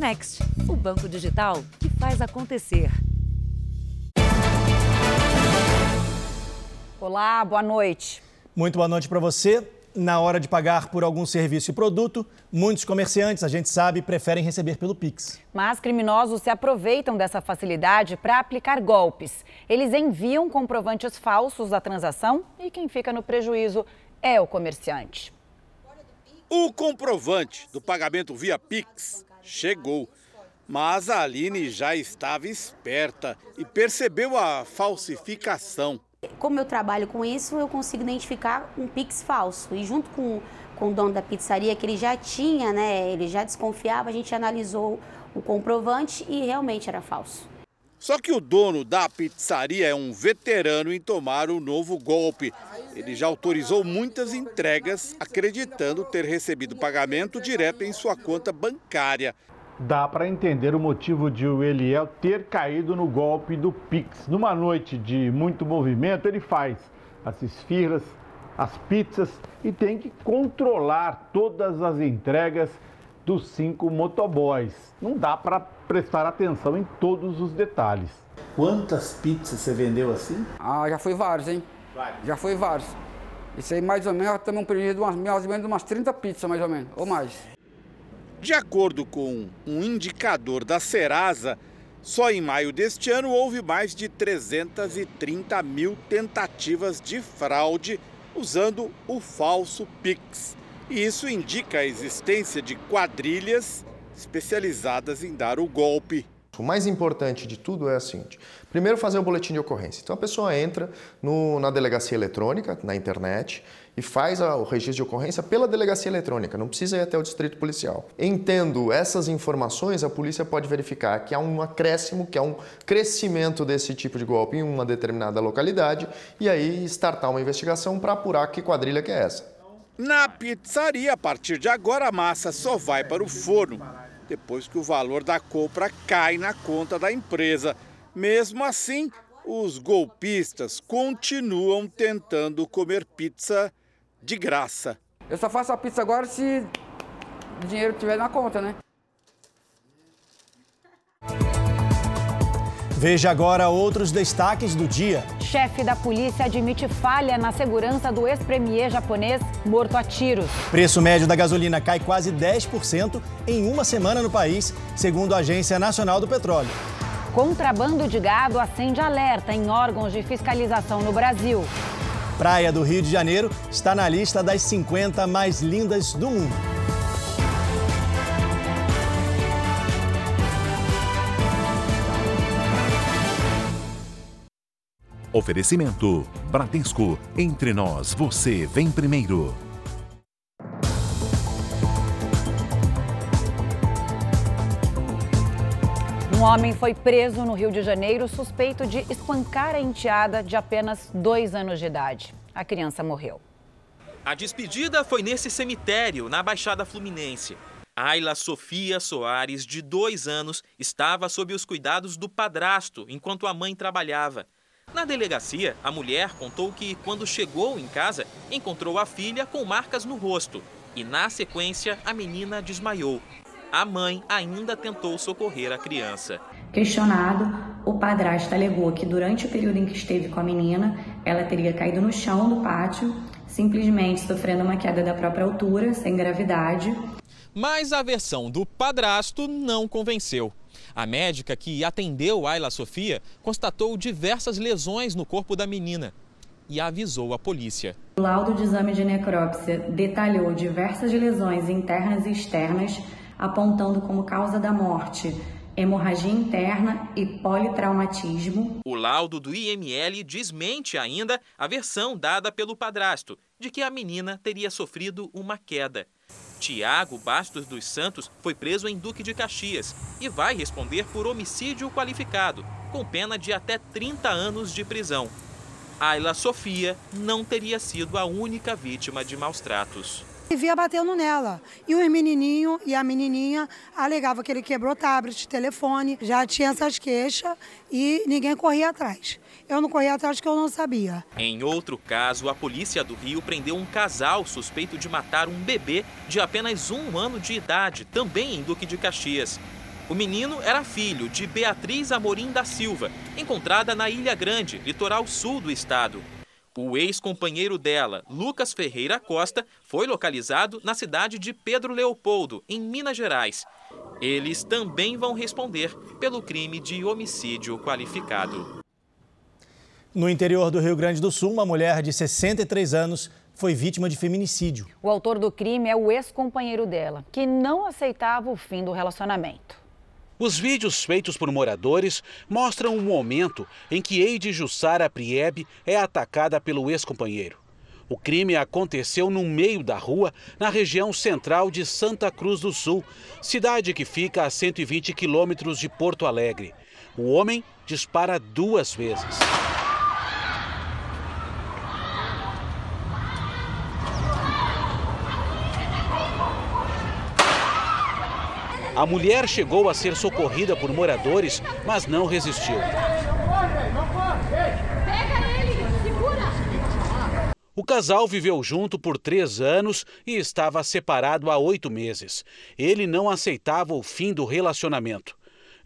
Next, o banco digital que faz acontecer. Olá, boa noite. Muito boa noite para você. Na hora de pagar por algum serviço e produto, muitos comerciantes, a gente sabe, preferem receber pelo Pix. Mas criminosos se aproveitam dessa facilidade para aplicar golpes. Eles enviam comprovantes falsos da transação e quem fica no prejuízo é o comerciante. O comprovante do pagamento via Pix chegou. Mas a Aline já estava esperta e percebeu a falsificação. Como eu trabalho com isso, eu consigo identificar um Pix falso. E junto com, com o dono da pizzaria, que ele já tinha, né, ele já desconfiava, a gente analisou o comprovante e realmente era falso. Só que o dono da pizzaria é um veterano em tomar o novo golpe. Ele já autorizou muitas entregas, acreditando ter recebido pagamento direto em sua conta bancária. Dá para entender o motivo de o Eliel ter caído no golpe do Pix. Numa noite de muito movimento, ele faz as esfirras, as pizzas e tem que controlar todas as entregas dos cinco motoboys. Não dá para prestar atenção em todos os detalhes. Quantas pizzas você vendeu assim? Ah, já foi vários, hein? Vários. Já foi vários. Isso aí mais ou menos, também um prejuízo de umas, mais ou menos umas 30 pizzas, mais ou menos, ou mais. De acordo com um indicador da Serasa, só em maio deste ano houve mais de 330 mil tentativas de fraude usando o falso Pix. E isso indica a existência de quadrilhas especializadas em dar o golpe. O mais importante de tudo é o seguinte: primeiro, fazer o boletim de ocorrência. Então, a pessoa entra no, na delegacia eletrônica, na internet, e faz a, o registro de ocorrência pela delegacia eletrônica, não precisa ir até o distrito policial. Entendo essas informações, a polícia pode verificar que há um acréscimo, que há um crescimento desse tipo de golpe em uma determinada localidade, e aí startar uma investigação para apurar que quadrilha que é essa. Na pizzaria, a partir de agora, a massa só vai para o forno depois que o valor da compra cai na conta da empresa. Mesmo assim, os golpistas continuam tentando comer pizza de graça. Eu só faço a pizza agora se o dinheiro estiver na conta, né? Veja agora outros destaques do dia. Chefe da polícia admite falha na segurança do ex-premier japonês morto a tiros. Preço médio da gasolina cai quase 10% em uma semana no país, segundo a Agência Nacional do Petróleo. Contrabando de gado acende alerta em órgãos de fiscalização no Brasil. Praia do Rio de Janeiro está na lista das 50 mais lindas do mundo. Oferecimento: Bradesco. Entre nós, você vem primeiro. Um homem foi preso no Rio de Janeiro suspeito de espancar a enteada de apenas dois anos de idade. A criança morreu. A despedida foi nesse cemitério, na Baixada Fluminense. Ayla Sofia Soares, de dois anos, estava sob os cuidados do padrasto enquanto a mãe trabalhava. Na delegacia, a mulher contou que, quando chegou em casa, encontrou a filha com marcas no rosto e, na sequência, a menina desmaiou. A mãe ainda tentou socorrer a criança. Questionado, o padrasto alegou que durante o período em que esteve com a menina, ela teria caído no chão do pátio, simplesmente sofrendo uma queda da própria altura, sem gravidade. Mas a versão do padrasto não convenceu. A médica que atendeu Ayla Sofia constatou diversas lesões no corpo da menina e avisou a polícia. O laudo de exame de necrópsia detalhou diversas lesões internas e externas, apontando como causa da morte hemorragia interna e politraumatismo. O laudo do IML desmente ainda a versão dada pelo padrasto de que a menina teria sofrido uma queda. Tiago Bastos dos Santos foi preso em Duque de Caxias e vai responder por homicídio qualificado, com pena de até 30 anos de prisão. Ayla Sofia não teria sido a única vítima de maus tratos. Via batendo nela. E o menininho e a menininha alegavam que ele quebrou tablet, telefone, já tinha essas queixas e ninguém corria atrás. Eu não corri atrás porque eu não sabia. Em outro caso, a polícia do Rio prendeu um casal suspeito de matar um bebê de apenas um ano de idade, também em Duque de Caxias. O menino era filho de Beatriz Amorim da Silva, encontrada na Ilha Grande, litoral sul do estado. O ex-companheiro dela, Lucas Ferreira Costa, foi localizado na cidade de Pedro Leopoldo, em Minas Gerais. Eles também vão responder pelo crime de homicídio qualificado. No interior do Rio Grande do Sul, uma mulher de 63 anos foi vítima de feminicídio. O autor do crime é o ex-companheiro dela, que não aceitava o fim do relacionamento. Os vídeos feitos por moradores mostram o momento em que Eide Jussara Priebe é atacada pelo ex-companheiro. O crime aconteceu no meio da rua, na região central de Santa Cruz do Sul, cidade que fica a 120 quilômetros de Porto Alegre. O homem dispara duas vezes. A mulher chegou a ser socorrida por moradores, mas não resistiu. O casal viveu junto por três anos e estava separado há oito meses. Ele não aceitava o fim do relacionamento.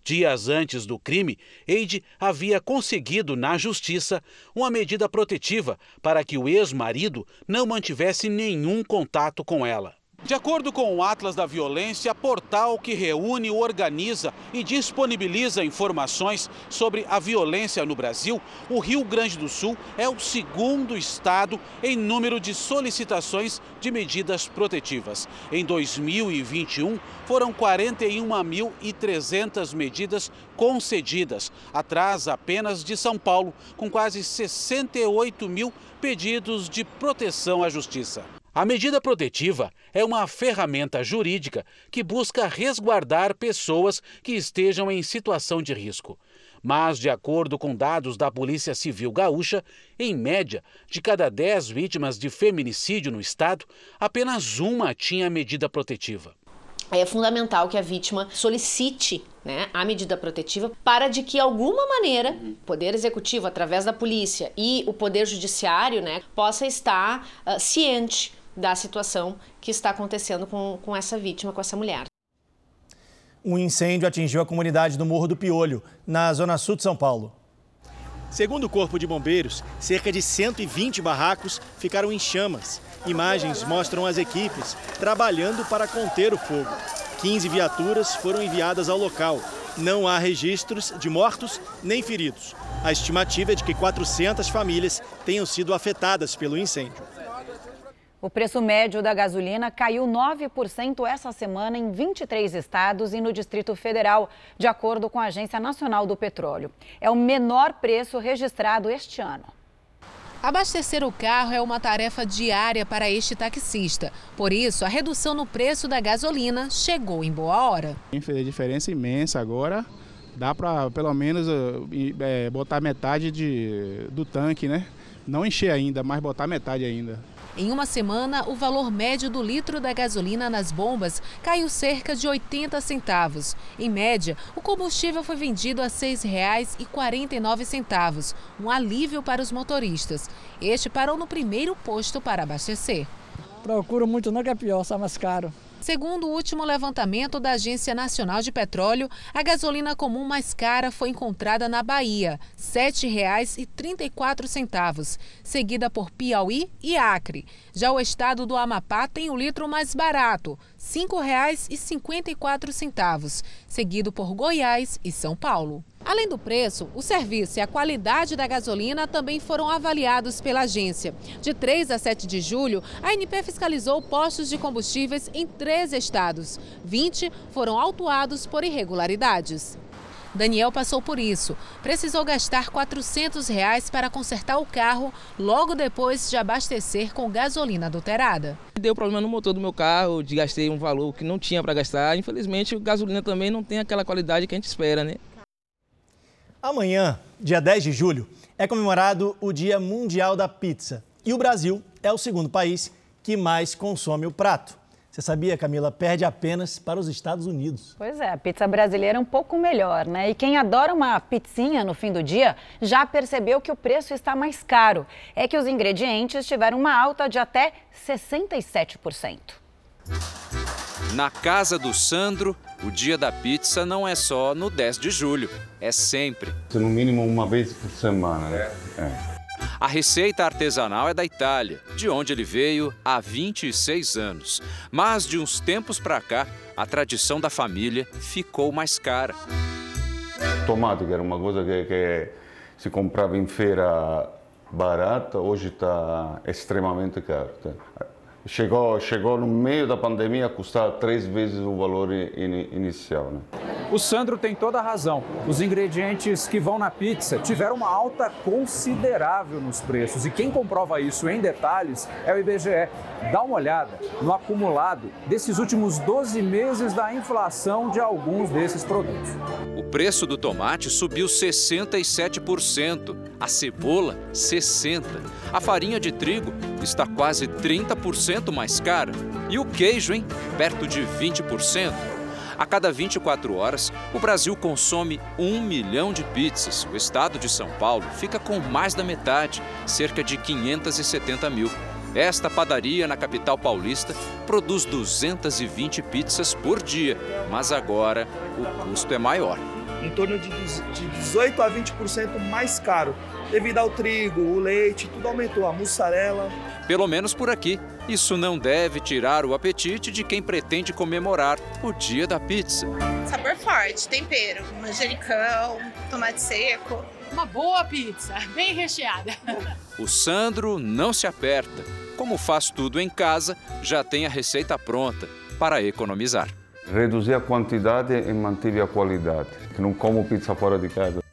Dias antes do crime, Eide havia conseguido na justiça uma medida protetiva para que o ex-marido não mantivesse nenhum contato com ela. De acordo com o Atlas da Violência, portal que reúne, organiza e disponibiliza informações sobre a violência no Brasil, o Rio Grande do Sul é o segundo estado em número de solicitações de medidas protetivas. Em 2021, foram 41.300 medidas concedidas, atrás apenas de São Paulo, com quase 68 mil pedidos de proteção à justiça. A medida protetiva é uma ferramenta jurídica que busca resguardar pessoas que estejam em situação de risco. Mas, de acordo com dados da Polícia Civil Gaúcha, em média, de cada 10 vítimas de feminicídio no estado, apenas uma tinha medida protetiva. É fundamental que a vítima solicite né, a medida protetiva para de que alguma maneira o poder executivo através da polícia e o poder judiciário né, possa estar uh, ciente da situação que está acontecendo com, com essa vítima, com essa mulher. Um incêndio atingiu a comunidade do Morro do Piolho, na zona sul de São Paulo. Segundo o Corpo de Bombeiros, cerca de 120 barracos ficaram em chamas. Imagens mostram as equipes trabalhando para conter o fogo. 15 viaturas foram enviadas ao local. Não há registros de mortos nem feridos. A estimativa é de que 400 famílias tenham sido afetadas pelo incêndio. O preço médio da gasolina caiu 9% essa semana em 23 estados e no Distrito Federal, de acordo com a Agência Nacional do Petróleo. É o menor preço registrado este ano. Abastecer o carro é uma tarefa diária para este taxista. Por isso, a redução no preço da gasolina chegou em boa hora. Fez diferença imensa agora. Dá para pelo menos é, botar metade de, do tanque, né? Não encher ainda, mas botar metade ainda. Em uma semana, o valor médio do litro da gasolina nas bombas caiu cerca de 80 centavos. Em média, o combustível foi vendido a R$ 6,49, um alívio para os motoristas. Este parou no primeiro posto para abastecer. Procuro muito não que é pior, sai mais caro. Segundo o último levantamento da Agência Nacional de Petróleo, a gasolina comum mais cara foi encontrada na Bahia, R$ 7,34, seguida por Piauí e Acre. Já o estado do Amapá tem o litro mais barato, 5,54, seguido por Goiás e São Paulo. Além do preço, o serviço e a qualidade da gasolina também foram avaliados pela agência. De 3 a 7 de julho, a ANP fiscalizou postos de combustíveis em 13 estados. 20 foram autuados por irregularidades. Daniel passou por isso. Precisou gastar 400 reais para consertar o carro logo depois de abastecer com gasolina adulterada. Deu problema no motor do meu carro, gastei um valor que não tinha para gastar. Infelizmente, a gasolina também não tem aquela qualidade que a gente espera, né? Amanhã, dia 10 de julho, é comemorado o Dia Mundial da Pizza. E o Brasil é o segundo país que mais consome o prato. Você sabia, Camila? Perde apenas para os Estados Unidos. Pois é, a pizza brasileira é um pouco melhor, né? E quem adora uma pizzinha no fim do dia já percebeu que o preço está mais caro. É que os ingredientes tiveram uma alta de até 67%. Na casa do Sandro, o dia da pizza não é só no 10 de julho, é sempre. No mínimo uma vez por semana, né? É. A receita artesanal é da Itália, de onde ele veio há 26 anos. Mas de uns tempos para cá, a tradição da família ficou mais cara. Tomate, que era uma coisa que, que se comprava em feira barata, hoje está extremamente caro. Chegou, chegou no meio da pandemia a custar três vezes o valor in, inicial. Né? O Sandro tem toda a razão. Os ingredientes que vão na pizza tiveram uma alta considerável nos preços. E quem comprova isso em detalhes é o IBGE. Dá uma olhada no acumulado desses últimos 12 meses da inflação de alguns desses produtos. O preço do tomate subiu 67%, a cebola 60%, a farinha de trigo está quase 30% mais cara e o queijo, hein, perto de 20%. A cada 24 horas, o Brasil consome um milhão de pizzas. O estado de São Paulo fica com mais da metade, cerca de 570 mil. Esta padaria na capital paulista produz 220 pizzas por dia, mas agora o custo é maior. Em torno de 18 a 20% mais caro, devido ao trigo, o leite, tudo aumentou, a mussarela. Pelo menos por aqui, isso não deve tirar o apetite de quem pretende comemorar o dia da pizza. Sabor forte, tempero, manjericão, tomate seco. Uma boa pizza, bem recheada. O Sandro não se aperta como faz tudo em casa, já tem a receita pronta para economizar. Reduzir a quantidade e manter a qualidade, não como pizza fora de casa.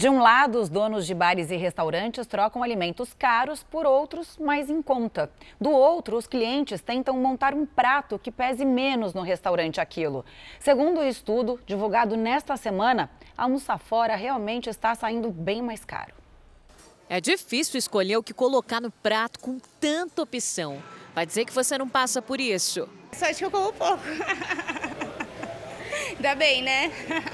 De um lado, os donos de bares e restaurantes trocam alimentos caros por outros mais em conta. Do outro, os clientes tentam montar um prato que pese menos no restaurante aquilo. Segundo o estudo divulgado nesta semana, almoçar fora realmente está saindo bem mais caro. É difícil escolher o que colocar no prato com tanta opção. Vai dizer que você não passa por isso. Só acho que eu como pouco. Ainda bem, né?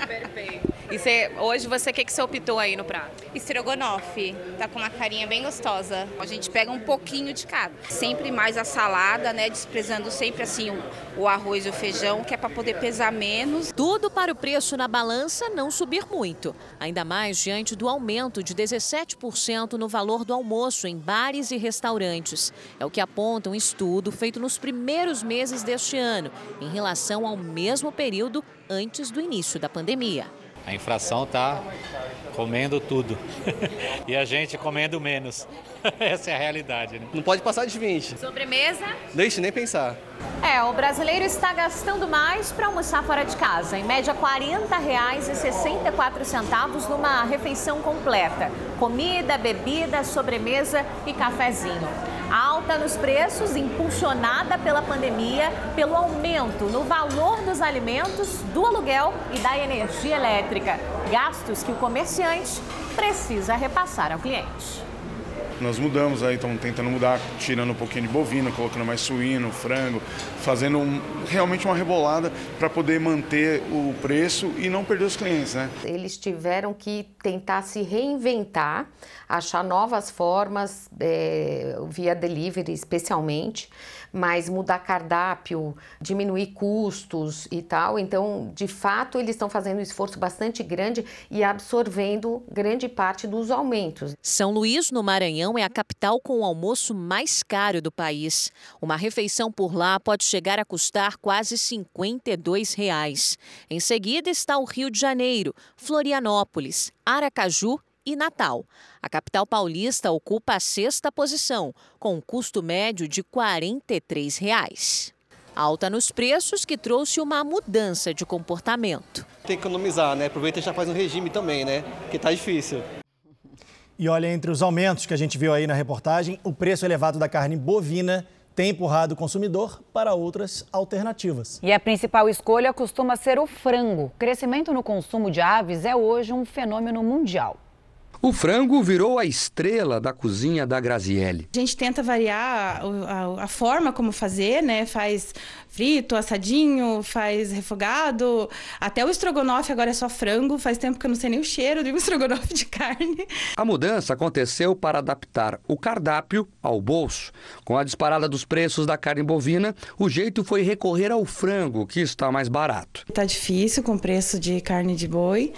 Perfeito. E você, hoje você, o que, que você optou aí no prato? Estrogonofe. Tá com uma carinha bem gostosa. A gente pega um pouquinho de cada. Sempre mais a salada, né? Desprezando sempre assim o, o arroz e o feijão, que é para poder pesar menos. Tudo para o preço na balança não subir muito. Ainda mais diante do aumento de 17% no valor do almoço em bares e restaurantes. É o que aponta um estudo feito nos primeiros meses deste ano, em relação ao mesmo período antes do início da pandemia. A infração está comendo tudo e a gente comendo menos. Essa é a realidade. Né? Não pode passar de 20. Sobremesa? Deixe nem pensar. É, o brasileiro está gastando mais para almoçar fora de casa. Em média, R$ 40,64 numa refeição completa. Comida, bebida, sobremesa e cafezinho. Alta nos preços, impulsionada pela pandemia, pelo aumento no valor dos alimentos, do aluguel e da energia elétrica. Gastos que o comerciante precisa repassar ao cliente. Nós mudamos aí, estamos tentando mudar, tirando um pouquinho de bovino, colocando mais suíno, frango, fazendo um, realmente uma rebolada para poder manter o preço e não perder os clientes, né? Eles tiveram que tentar se reinventar, achar novas formas, é, via delivery especialmente, mas mudar cardápio, diminuir custos e tal. Então, de fato, eles estão fazendo um esforço bastante grande e absorvendo grande parte dos aumentos. São Luís, no Maranhão, é a capital com o almoço mais caro do país. Uma refeição por lá pode chegar a custar quase 52 reais. Em seguida está o Rio de Janeiro, Florianópolis, Aracaju e Natal. A capital paulista ocupa a sexta posição, com um custo médio de 43 reais. Alta nos preços que trouxe uma mudança de comportamento. Tem que economizar, né? Aproveita e já faz um regime também, né? Porque tá difícil. E olha, entre os aumentos que a gente viu aí na reportagem, o preço elevado da carne bovina tem empurrado o consumidor para outras alternativas. E a principal escolha costuma ser o frango. O crescimento no consumo de aves é hoje um fenômeno mundial. O frango virou a estrela da cozinha da Graziele. A gente tenta variar a, a, a, forma como fazer, né? Faz frito, assadinho, faz refogado. Até o estrogonofe agora é só frango. Faz tempo que eu não sei nem o cheiro de um estrogonofe de carne. A mudança aconteceu para adaptar o cardápio ao bolso. Com a disparada dos preços da carne bovina, o jeito foi recorrer ao frango, que está mais barato. Está difícil com o preço de carne de boi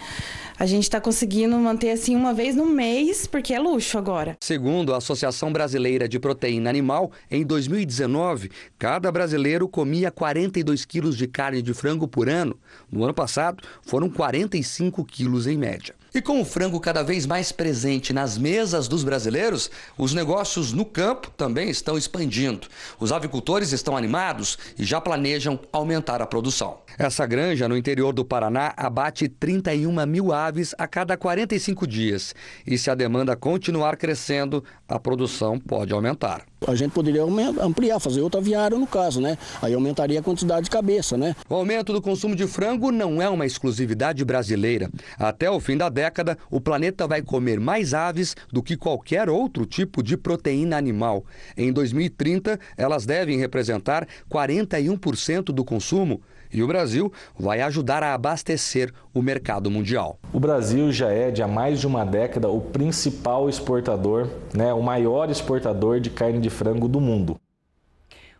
a gente está conseguindo manter assim uma vez no mês, porque é luxo agora. Segundo a Associação Brasileira de Proteína Animal, em 2019, cada brasileiro comia 42 quilos de carne de frango por ano. No ano passado, foram 45 quilos em média. E com o frango cada vez mais presente nas mesas dos brasileiros, os negócios no campo também estão expandindo. Os avicultores estão animados e já planejam aumentar a produção. Essa granja no interior do Paraná abate 31 mil aves a cada 45 dias. E se a demanda continuar crescendo, a produção pode aumentar. A gente poderia ampliar, fazer outra aviária no caso, né? Aí aumentaria a quantidade de cabeça, né? O aumento do consumo de frango não é uma exclusividade brasileira. Até o fim da década, o planeta vai comer mais aves do que qualquer outro tipo de proteína animal. Em 2030, elas devem representar 41% do consumo e o Brasil vai ajudar a abastecer o mercado mundial. O Brasil já é, de há mais de uma década, o principal exportador, né, o maior exportador de carne de frango do mundo.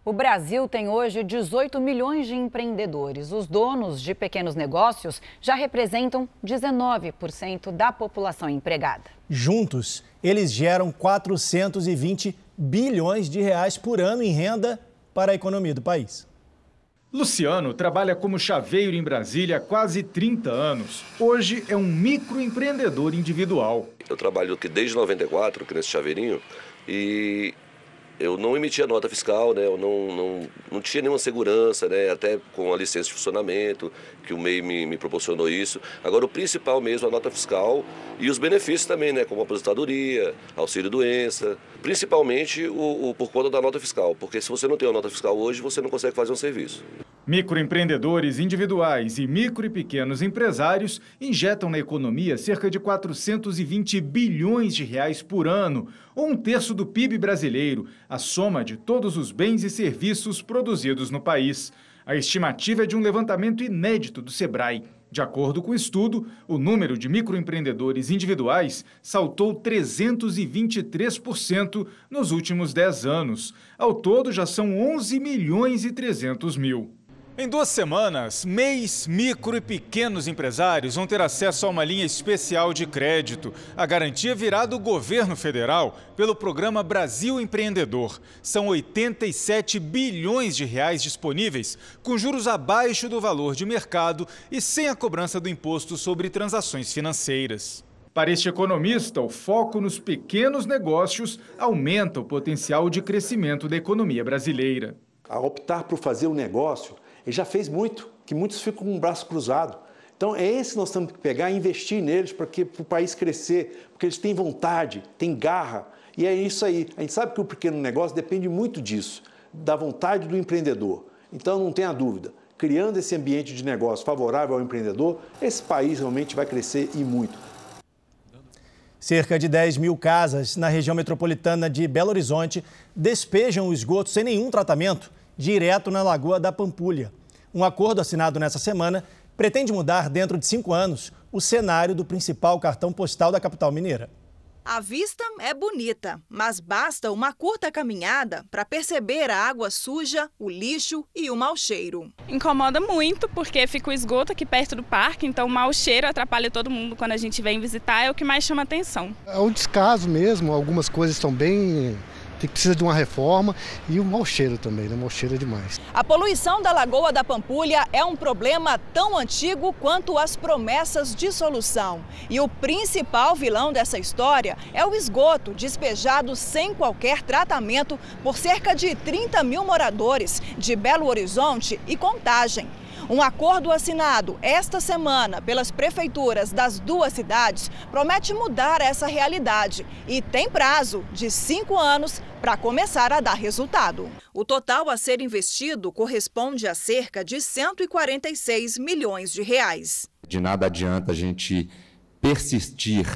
O Brasil tem hoje 18 milhões de empreendedores. Os donos de pequenos negócios já representam 19% da população empregada. Juntos, eles geram 420 bilhões de reais por ano em renda para a economia do país. Luciano trabalha como chaveiro em Brasília há quase 30 anos. Hoje é um microempreendedor individual. Eu trabalho aqui desde 94, aqui nesse chaveirinho, e eu não emitia nota fiscal, né? eu não, não, não tinha nenhuma segurança, né? até com a licença de funcionamento, que o MEI me, me proporcionou isso. Agora, o principal mesmo a nota fiscal e os benefícios também, né? como aposentadoria, auxílio-doença, principalmente o, o, por conta da nota fiscal, porque se você não tem uma nota fiscal hoje, você não consegue fazer um serviço. Microempreendedores individuais e micro e pequenos empresários injetam na economia cerca de 420 bilhões de reais por ano, ou um terço do PIB brasileiro, a soma de todos os bens e serviços produzidos no país. A estimativa é de um levantamento inédito do Sebrae. De acordo com o estudo, o número de microempreendedores individuais saltou 323% nos últimos 10 anos. Ao todo, já são 11 milhões e 300 mil. Em duas semanas, MEIs, micro e pequenos empresários vão ter acesso a uma linha especial de crédito. A garantia virá do governo federal pelo programa Brasil Empreendedor. São 87 bilhões de reais disponíveis, com juros abaixo do valor de mercado e sem a cobrança do imposto sobre transações financeiras. Para este economista, o foco nos pequenos negócios aumenta o potencial de crescimento da economia brasileira. A optar por fazer o um negócio ele já fez muito, que muitos ficam com o braço cruzado. Então é esse que nós temos que pegar e investir neles para que o país crescer, porque eles têm vontade, têm garra. E é isso aí. A gente sabe que o pequeno negócio depende muito disso, da vontade do empreendedor. Então não tenha dúvida, criando esse ambiente de negócio favorável ao empreendedor, esse país realmente vai crescer e muito. Cerca de 10 mil casas na região metropolitana de Belo Horizonte despejam o esgoto sem nenhum tratamento direto na Lagoa da Pampulha. Um acordo assinado nessa semana pretende mudar, dentro de cinco anos, o cenário do principal cartão postal da capital mineira. A vista é bonita, mas basta uma curta caminhada para perceber a água suja, o lixo e o mau cheiro. Incomoda muito porque fica o esgoto aqui perto do parque, então o mau cheiro atrapalha todo mundo quando a gente vem visitar, é o que mais chama atenção. É um descaso mesmo, algumas coisas estão bem tem, precisa de uma reforma e o mau cheiro também, né? O mau cheiro é demais. A poluição da Lagoa da Pampulha é um problema tão antigo quanto as promessas de solução. E o principal vilão dessa história é o esgoto despejado sem qualquer tratamento por cerca de 30 mil moradores de Belo Horizonte e Contagem. Um acordo assinado esta semana pelas prefeituras das duas cidades promete mudar essa realidade e tem prazo de cinco anos para começar a dar resultado. O total a ser investido corresponde a cerca de 146 milhões de reais. De nada adianta a gente persistir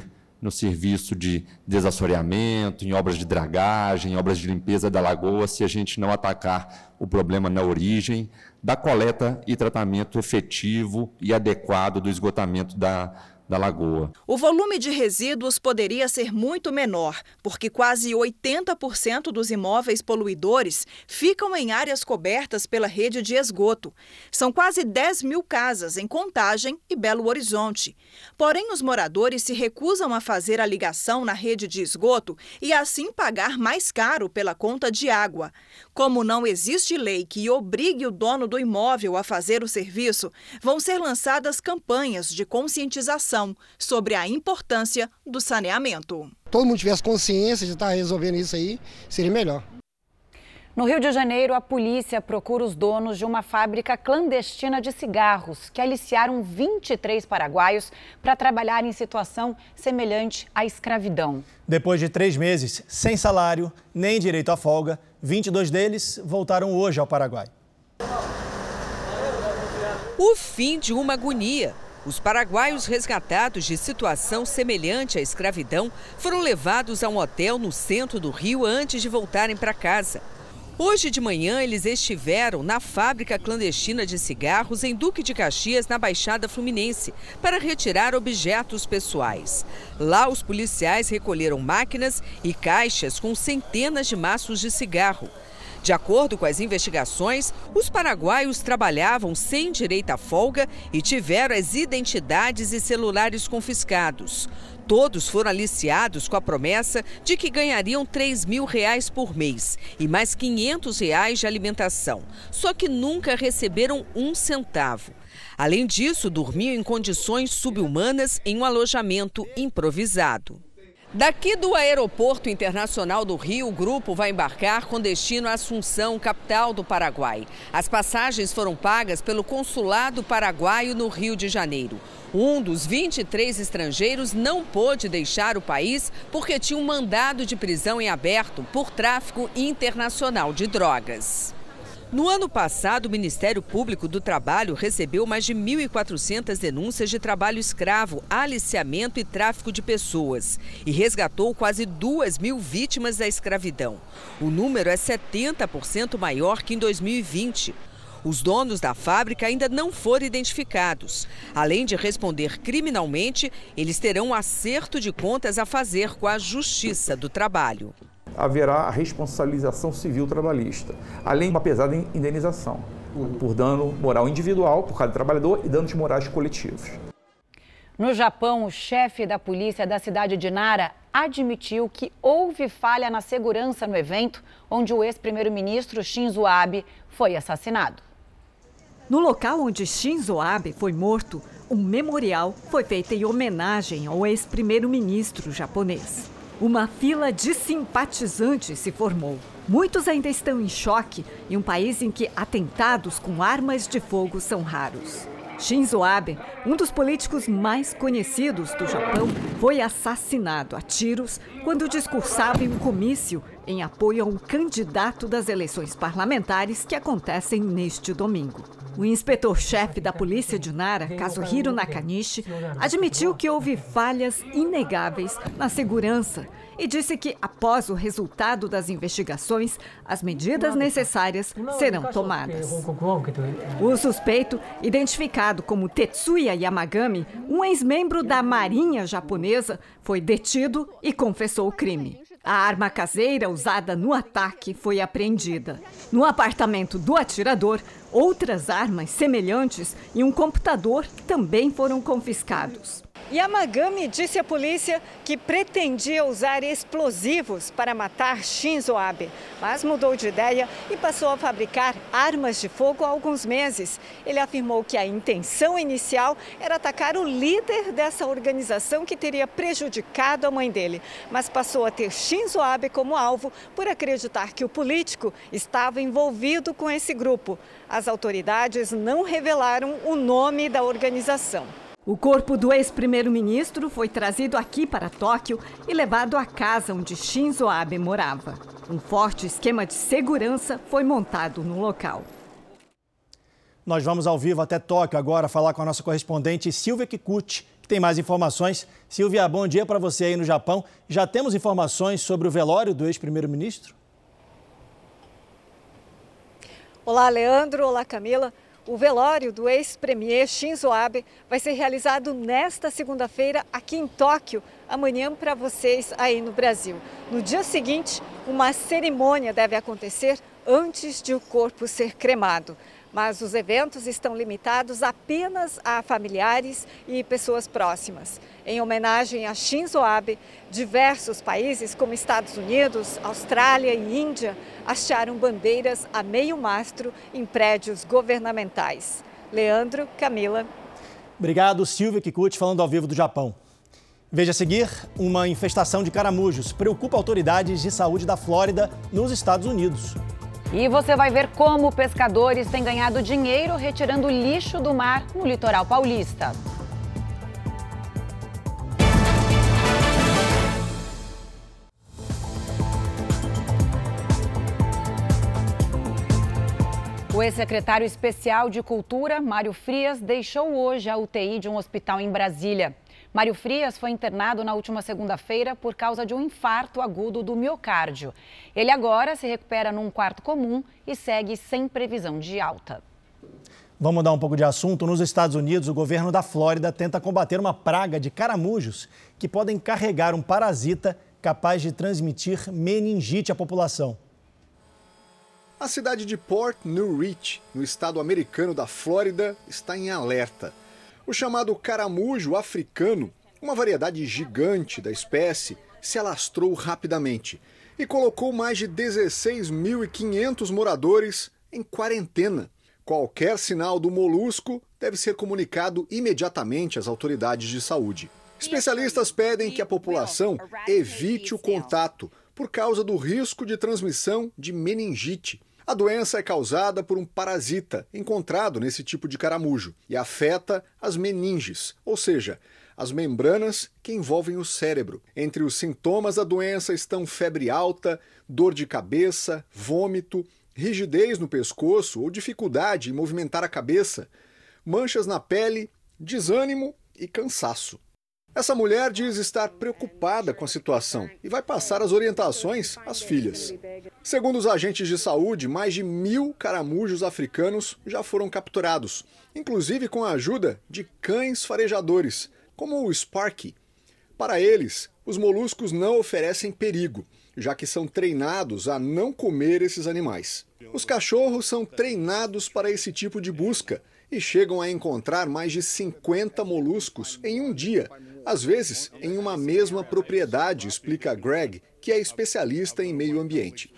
no serviço de desassoreamento, em obras de dragagem, em obras de limpeza da lagoa, se a gente não atacar o problema na origem da coleta e tratamento efetivo e adequado do esgotamento da da lagoa. O volume de resíduos poderia ser muito menor, porque quase 80% dos imóveis poluidores ficam em áreas cobertas pela rede de esgoto. São quase 10 mil casas em Contagem e Belo Horizonte. Porém, os moradores se recusam a fazer a ligação na rede de esgoto e assim pagar mais caro pela conta de água. Como não existe lei que obrigue o dono do imóvel a fazer o serviço, vão ser lançadas campanhas de conscientização sobre a importância do saneamento. Todo mundo tivesse consciência de estar resolvendo isso aí, seria melhor. No Rio de Janeiro, a polícia procura os donos de uma fábrica clandestina de cigarros que aliciaram 23 paraguaios para trabalhar em situação semelhante à escravidão. Depois de três meses sem salário, nem direito à folga, 22 deles voltaram hoje ao Paraguai. O fim de uma agonia. Os paraguaios resgatados de situação semelhante à escravidão foram levados a um hotel no centro do Rio antes de voltarem para casa. Hoje de manhã, eles estiveram na fábrica clandestina de cigarros em Duque de Caxias, na Baixada Fluminense, para retirar objetos pessoais. Lá, os policiais recolheram máquinas e caixas com centenas de maços de cigarro. De acordo com as investigações, os paraguaios trabalhavam sem direito à folga e tiveram as identidades e celulares confiscados. Todos foram aliciados com a promessa de que ganhariam 3 mil reais por mês e mais 500 reais de alimentação, só que nunca receberam um centavo. Além disso, dormiam em condições subhumanas em um alojamento improvisado. Daqui do Aeroporto Internacional do Rio, o grupo vai embarcar com destino à Assunção, capital do Paraguai. As passagens foram pagas pelo Consulado Paraguaio no Rio de Janeiro. Um dos 23 estrangeiros não pôde deixar o país porque tinha um mandado de prisão em aberto por tráfico internacional de drogas. No ano passado, o Ministério Público do Trabalho recebeu mais de 1.400 denúncias de trabalho escravo, aliciamento e tráfico de pessoas e resgatou quase 2 mil vítimas da escravidão. O número é 70% maior que em 2020. Os donos da fábrica ainda não foram identificados. Além de responder criminalmente, eles terão um acerto de contas a fazer com a Justiça do Trabalho haverá a responsabilização civil trabalhista, além de uma pesada indenização por dano moral individual por cada trabalhador e danos morais coletivos. No Japão, o chefe da polícia da cidade de Nara admitiu que houve falha na segurança no evento onde o ex-primeiro-ministro Shinzo Abe foi assassinado. No local onde Shinzo Abe foi morto, um memorial foi feito em homenagem ao ex-primeiro-ministro japonês. Uma fila de simpatizantes se formou. Muitos ainda estão em choque em um país em que atentados com armas de fogo são raros. Shinzo Abe, um dos políticos mais conhecidos do Japão, foi assassinado a tiros quando discursava em um comício em apoio a um candidato das eleições parlamentares que acontecem neste domingo. O inspetor-chefe da polícia de Nara, Kazuhiro Nakanishi, admitiu que houve falhas inegáveis na segurança e disse que, após o resultado das investigações, as medidas necessárias serão tomadas. O suspeito, identificado como Tetsuya Yamagami, um ex-membro da Marinha japonesa, foi detido e confessou o crime. A arma caseira usada no ataque foi apreendida. No apartamento do atirador, outras armas semelhantes e um computador também foram confiscados. Yamagami disse à polícia que pretendia usar explosivos para matar Shinzo Abe, mas mudou de ideia e passou a fabricar armas de fogo há alguns meses. Ele afirmou que a intenção inicial era atacar o líder dessa organização que teria prejudicado a mãe dele, mas passou a ter Shinzo Abe como alvo por acreditar que o político estava envolvido com esse grupo. As autoridades não revelaram o nome da organização. O corpo do ex-primeiro-ministro foi trazido aqui para Tóquio e levado à casa onde Shinzo Abe morava. Um forte esquema de segurança foi montado no local. Nós vamos ao vivo até Tóquio agora falar com a nossa correspondente Silvia Kikuchi, Tem mais informações. Silvia, bom dia para você aí no Japão. Já temos informações sobre o velório do ex-primeiro-ministro? Olá, Leandro. Olá, Camila. O velório do ex-premier Shinzo Abe vai ser realizado nesta segunda-feira aqui em Tóquio, amanhã para vocês aí no Brasil. No dia seguinte, uma cerimônia deve acontecer antes de o corpo ser cremado mas os eventos estão limitados apenas a familiares e pessoas próximas. Em homenagem a Shinzo Abe, diversos países como Estados Unidos, Austrália e Índia hastearam bandeiras a meio mastro em prédios governamentais. Leandro, Camila. Obrigado, Silvia Kikuchi, falando ao vivo do Japão. Veja a seguir, uma infestação de caramujos preocupa autoridades de saúde da Flórida, nos Estados Unidos. E você vai ver como pescadores têm ganhado dinheiro retirando lixo do mar no litoral paulista. O ex-secretário especial de Cultura, Mário Frias, deixou hoje a UTI de um hospital em Brasília. Mário Frias foi internado na última segunda-feira por causa de um infarto agudo do miocárdio. Ele agora se recupera num quarto comum e segue sem previsão de alta. Vamos mudar um pouco de assunto. Nos Estados Unidos, o governo da Flórida tenta combater uma praga de caramujos que podem carregar um parasita capaz de transmitir meningite à população. A cidade de Port New Rich, no estado americano da Flórida, está em alerta. O chamado caramujo africano, uma variedade gigante da espécie, se alastrou rapidamente e colocou mais de 16.500 moradores em quarentena. Qualquer sinal do molusco deve ser comunicado imediatamente às autoridades de saúde. Especialistas pedem que a população evite o contato por causa do risco de transmissão de meningite a doença é causada por um parasita encontrado nesse tipo de caramujo e afeta as meninges, ou seja, as membranas que envolvem o cérebro. Entre os sintomas da doença estão febre alta, dor de cabeça, vômito, rigidez no pescoço ou dificuldade em movimentar a cabeça, manchas na pele, desânimo e cansaço. Essa mulher diz estar preocupada com a situação e vai passar as orientações às filhas. Segundo os agentes de saúde, mais de mil caramujos africanos já foram capturados, inclusive com a ajuda de cães farejadores, como o Sparky. Para eles, os moluscos não oferecem perigo, já que são treinados a não comer esses animais. Os cachorros são treinados para esse tipo de busca e chegam a encontrar mais de 50 moluscos em um dia, às vezes em uma mesma propriedade, explica Greg, que é especialista em meio ambiente.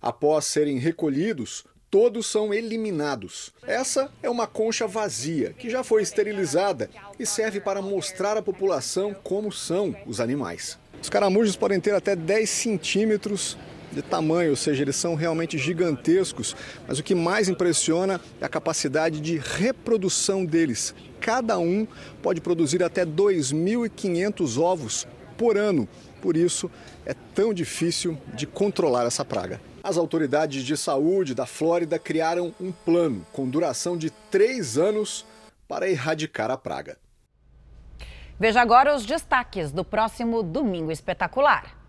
Após serem recolhidos, todos são eliminados. Essa é uma concha vazia, que já foi esterilizada e serve para mostrar à população como são os animais. Os caramujos podem ter até 10 centímetros de tamanho, ou seja, eles são realmente gigantescos, mas o que mais impressiona é a capacidade de reprodução deles. Cada um pode produzir até 2.500 ovos por ano. Por isso, é tão difícil de controlar essa praga. As autoridades de saúde da Flórida criaram um plano com duração de três anos para erradicar a praga. Veja agora os destaques do próximo Domingo Espetacular.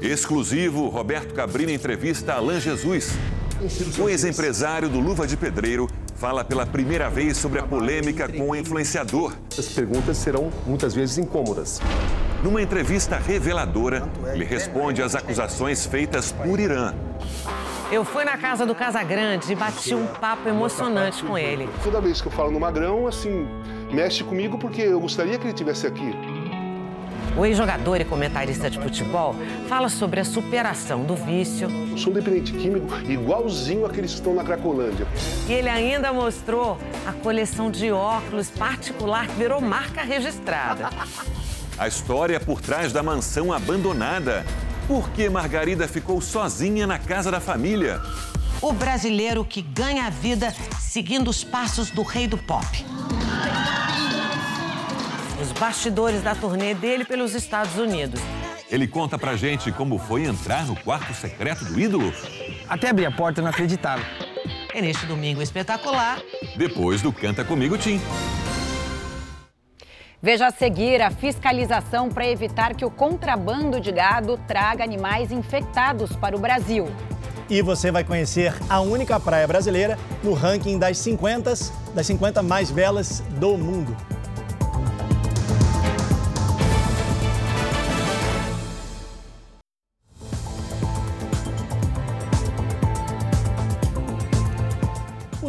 Exclusivo, Roberto Cabrini entrevista Alain Jesus. O ex-empresário do Luva de Pedreiro fala pela primeira vez sobre a polêmica com o influenciador. As perguntas serão muitas vezes incômodas. Numa entrevista reveladora, ele responde às acusações feitas por Irã. Eu fui na casa do Casagrande e bati um papo emocionante com ele. Toda vez que eu falo no Magrão, assim, mexe comigo porque eu gostaria que ele estivesse aqui. O ex-jogador e comentarista de futebol fala sobre a superação do vício. Eu sou dependente químico igualzinho aqueles que estão na Cracolândia. E ele ainda mostrou a coleção de óculos particular que virou marca registrada. A história por trás da mansão abandonada. Por que Margarida ficou sozinha na casa da família? O brasileiro que ganha a vida seguindo os passos do rei do pop os bastidores da turnê dele pelos Estados Unidos. Ele conta pra gente como foi entrar no quarto secreto do ídolo. Até abrir a porta eu não acreditava. é neste domingo espetacular. Depois do Canta Comigo Tim. Veja a seguir a fiscalização para evitar que o contrabando de gado traga animais infectados para o Brasil. E você vai conhecer a única praia brasileira no ranking das 50, das 50 mais belas do mundo.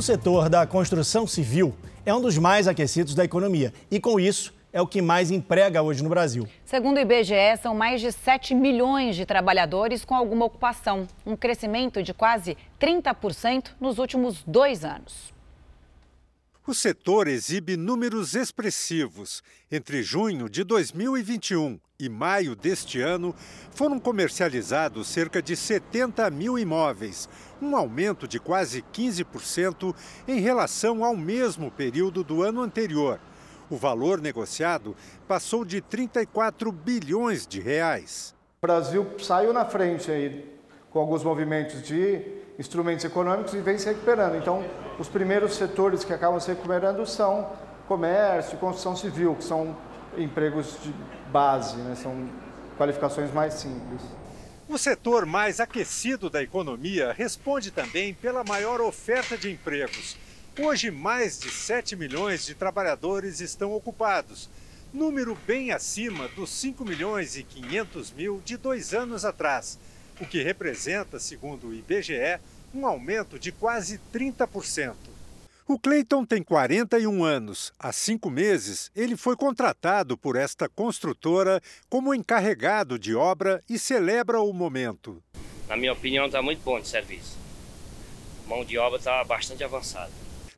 Setor da construção civil é um dos mais aquecidos da economia e, com isso, é o que mais emprega hoje no Brasil. Segundo o IBGE, são mais de 7 milhões de trabalhadores com alguma ocupação, um crescimento de quase 30% nos últimos dois anos. O setor exibe números expressivos. Entre junho de 2021 e maio deste ano, foram comercializados cerca de 70 mil imóveis, um aumento de quase 15% em relação ao mesmo período do ano anterior. O valor negociado passou de 34 bilhões de reais. O Brasil saiu na frente aí com alguns movimentos de instrumentos econômicos e vem se recuperando. Então, os primeiros setores que acabam se recuperando são comércio construção civil, que são empregos de base, né? são qualificações mais simples. O setor mais aquecido da economia responde também pela maior oferta de empregos. Hoje, mais de 7 milhões de trabalhadores estão ocupados, número bem acima dos 5 milhões e 500 mil de dois anos atrás, o que representa, segundo o IBGE, um aumento de quase 30%. O Cleiton tem 41 anos. Há cinco meses, ele foi contratado por esta construtora como encarregado de obra e celebra o momento. Na minha opinião, está muito bom de serviço. A mão de obra está bastante avançada.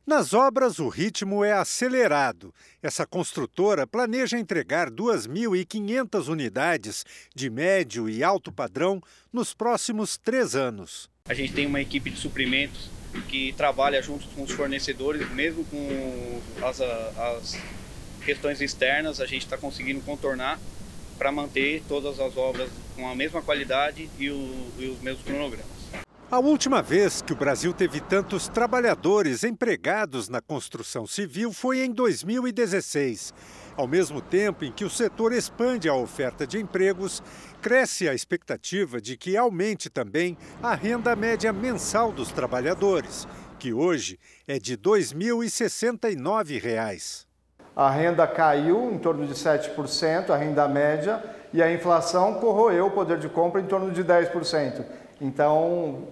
Nas obras, o ritmo é acelerado. Essa construtora planeja entregar 2.500 unidades de médio e alto padrão nos próximos três anos. A gente tem uma equipe de suprimentos que trabalha junto com os fornecedores, mesmo com as, as questões externas, a gente está conseguindo contornar para manter todas as obras com a mesma qualidade e, o, e os mesmos cronogramas. A última vez que o Brasil teve tantos trabalhadores empregados na construção civil foi em 2016. Ao mesmo tempo em que o setor expande a oferta de empregos, cresce a expectativa de que aumente também a renda média mensal dos trabalhadores, que hoje é de R$ 2.069. A renda caiu em torno de 7%, a renda média, e a inflação corroeu o poder de compra em torno de 10%. Então,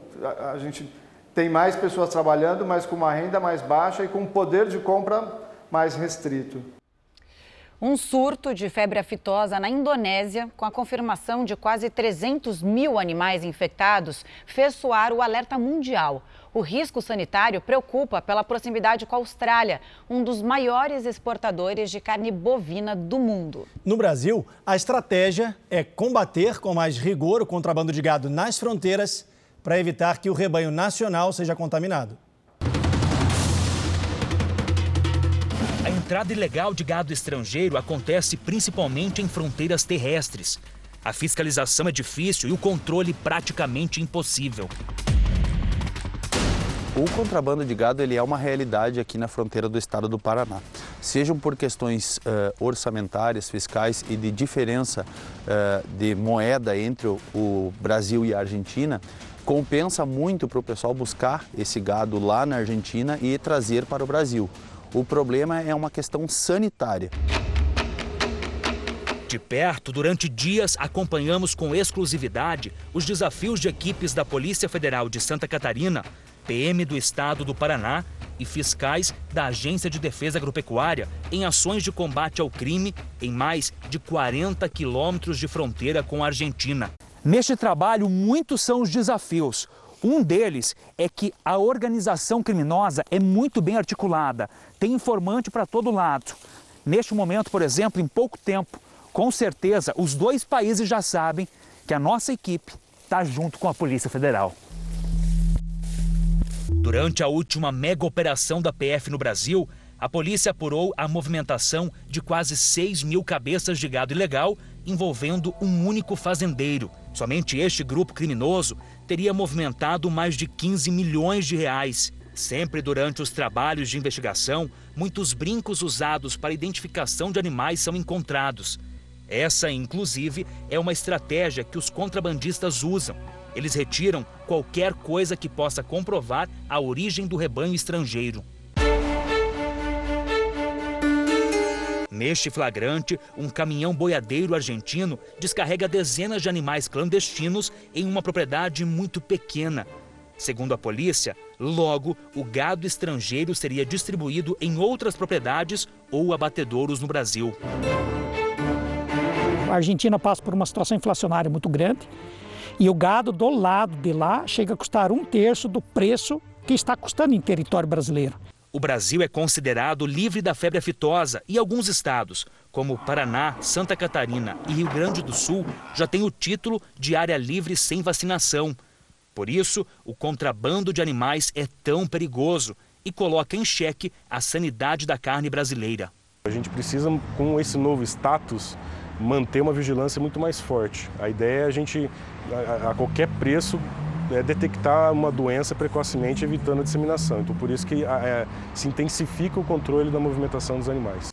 a, gente tem mais pessoas trabalhando, mas com uma renda mais baixa e com um poder de compra mais restrito. Um surto de febre aftosa na Indonésia, com a confirmação de quase 300 mil animais infectados, fez soar o alerta mundial. O risco sanitário preocupa pela proximidade com a Austrália, um dos maiores exportadores de carne bovina do mundo. No Brasil, a estratégia é combater com mais rigor o contrabando de gado nas fronteiras para evitar que o rebanho nacional seja contaminado. Entrada ilegal de gado estrangeiro acontece principalmente em fronteiras terrestres. A fiscalização é difícil e o controle praticamente impossível. O contrabando de gado ele é uma realidade aqui na fronteira do estado do Paraná. Sejam por questões uh, orçamentárias, fiscais e de diferença uh, de moeda entre o, o Brasil e a Argentina, compensa muito para o pessoal buscar esse gado lá na Argentina e trazer para o Brasil. O problema é uma questão sanitária. De perto, durante dias, acompanhamos com exclusividade os desafios de equipes da Polícia Federal de Santa Catarina, PM do Estado do Paraná e fiscais da Agência de Defesa Agropecuária em ações de combate ao crime em mais de 40 quilômetros de fronteira com a Argentina. Neste trabalho, muitos são os desafios. Um deles é que a organização criminosa é muito bem articulada, tem informante para todo lado. Neste momento, por exemplo, em pouco tempo, com certeza, os dois países já sabem que a nossa equipe está junto com a Polícia Federal. Durante a última mega operação da PF no Brasil, a polícia apurou a movimentação de quase 6 mil cabeças de gado ilegal envolvendo um único fazendeiro. Somente este grupo criminoso teria movimentado mais de 15 milhões de reais. Sempre durante os trabalhos de investigação, muitos brincos usados para identificação de animais são encontrados. Essa, inclusive, é uma estratégia que os contrabandistas usam. Eles retiram qualquer coisa que possa comprovar a origem do rebanho estrangeiro. Neste flagrante, um caminhão boiadeiro argentino descarrega dezenas de animais clandestinos em uma propriedade muito pequena. Segundo a polícia, logo o gado estrangeiro seria distribuído em outras propriedades ou abatedouros no Brasil. A Argentina passa por uma situação inflacionária muito grande e o gado do lado de lá chega a custar um terço do preço que está custando em território brasileiro. O Brasil é considerado livre da febre aftosa e alguns estados, como Paraná, Santa Catarina e Rio Grande do Sul, já têm o título de área livre sem vacinação. Por isso, o contrabando de animais é tão perigoso e coloca em xeque a sanidade da carne brasileira. A gente precisa, com esse novo status, manter uma vigilância muito mais forte. A ideia é a gente, a, a qualquer preço, é detectar uma doença precocemente, evitando a disseminação. Então, por isso que é, se intensifica o controle da movimentação dos animais.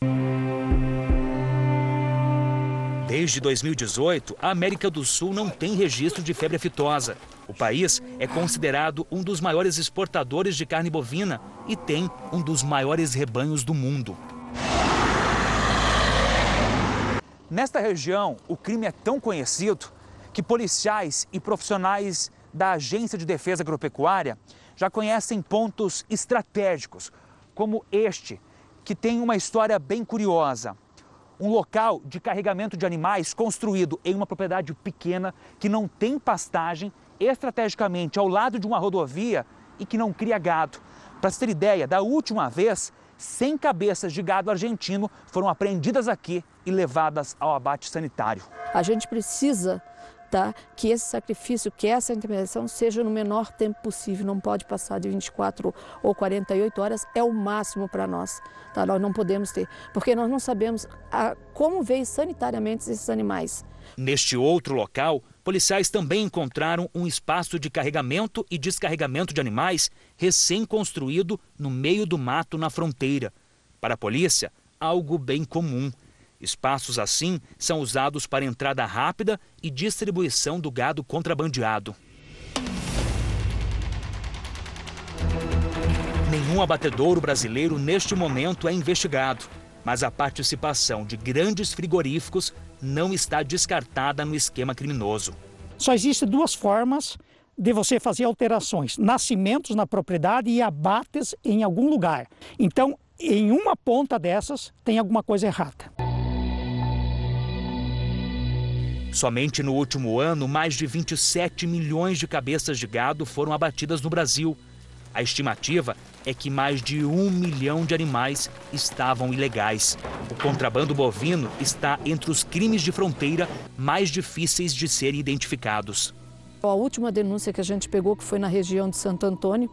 Desde 2018, a América do Sul não tem registro de febre aftosa. O país é considerado um dos maiores exportadores de carne bovina e tem um dos maiores rebanhos do mundo. Nesta região, o crime é tão conhecido que policiais e profissionais da Agência de Defesa Agropecuária já conhecem pontos estratégicos, como este, que tem uma história bem curiosa. Um local de carregamento de animais construído em uma propriedade pequena que não tem pastagem, estrategicamente ao lado de uma rodovia e que não cria gado. Para se ter ideia, da última vez, 100 cabeças de gado argentino foram apreendidas aqui e levadas ao abate sanitário. A gente precisa tá? que esse sacrifício, que essa intervenção seja no menor tempo possível, não pode passar de 24 ou 48 horas, é o máximo para nós. Tá? Nós não podemos ter, porque nós não sabemos a, como veio sanitariamente esses animais. Neste outro local, policiais também encontraram um espaço de carregamento e descarregamento de animais recém-construído no meio do mato na fronteira. Para a polícia, algo bem comum. Espaços assim são usados para entrada rápida e distribuição do gado contrabandeado. Nenhum abatedouro brasileiro neste momento é investigado, mas a participação de grandes frigoríficos não está descartada no esquema criminoso. Só existem duas formas de você fazer alterações: nascimentos na propriedade e abates em algum lugar. Então, em uma ponta dessas tem alguma coisa errada. Somente no último ano, mais de 27 milhões de cabeças de gado foram abatidas no Brasil. A estimativa é que mais de um milhão de animais estavam ilegais. O contrabando bovino está entre os crimes de fronteira mais difíceis de serem identificados. A última denúncia que a gente pegou, que foi na região de Santo Antônio,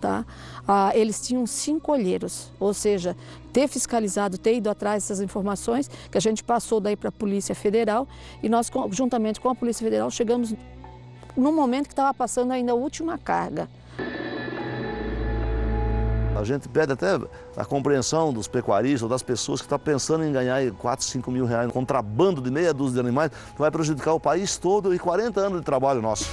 tá? Ah, eles tinham cinco olheiros, ou seja, ter fiscalizado, ter ido atrás dessas informações, que a gente passou daí para a Polícia Federal e nós, juntamente com a Polícia Federal, chegamos no momento que estava passando ainda a última carga. A gente pede até a compreensão dos pecuaristas, das pessoas que estão pensando em ganhar 4, 5 mil reais no contrabando de meia dúzia de animais, vai prejudicar o país todo e 40 anos de trabalho nosso.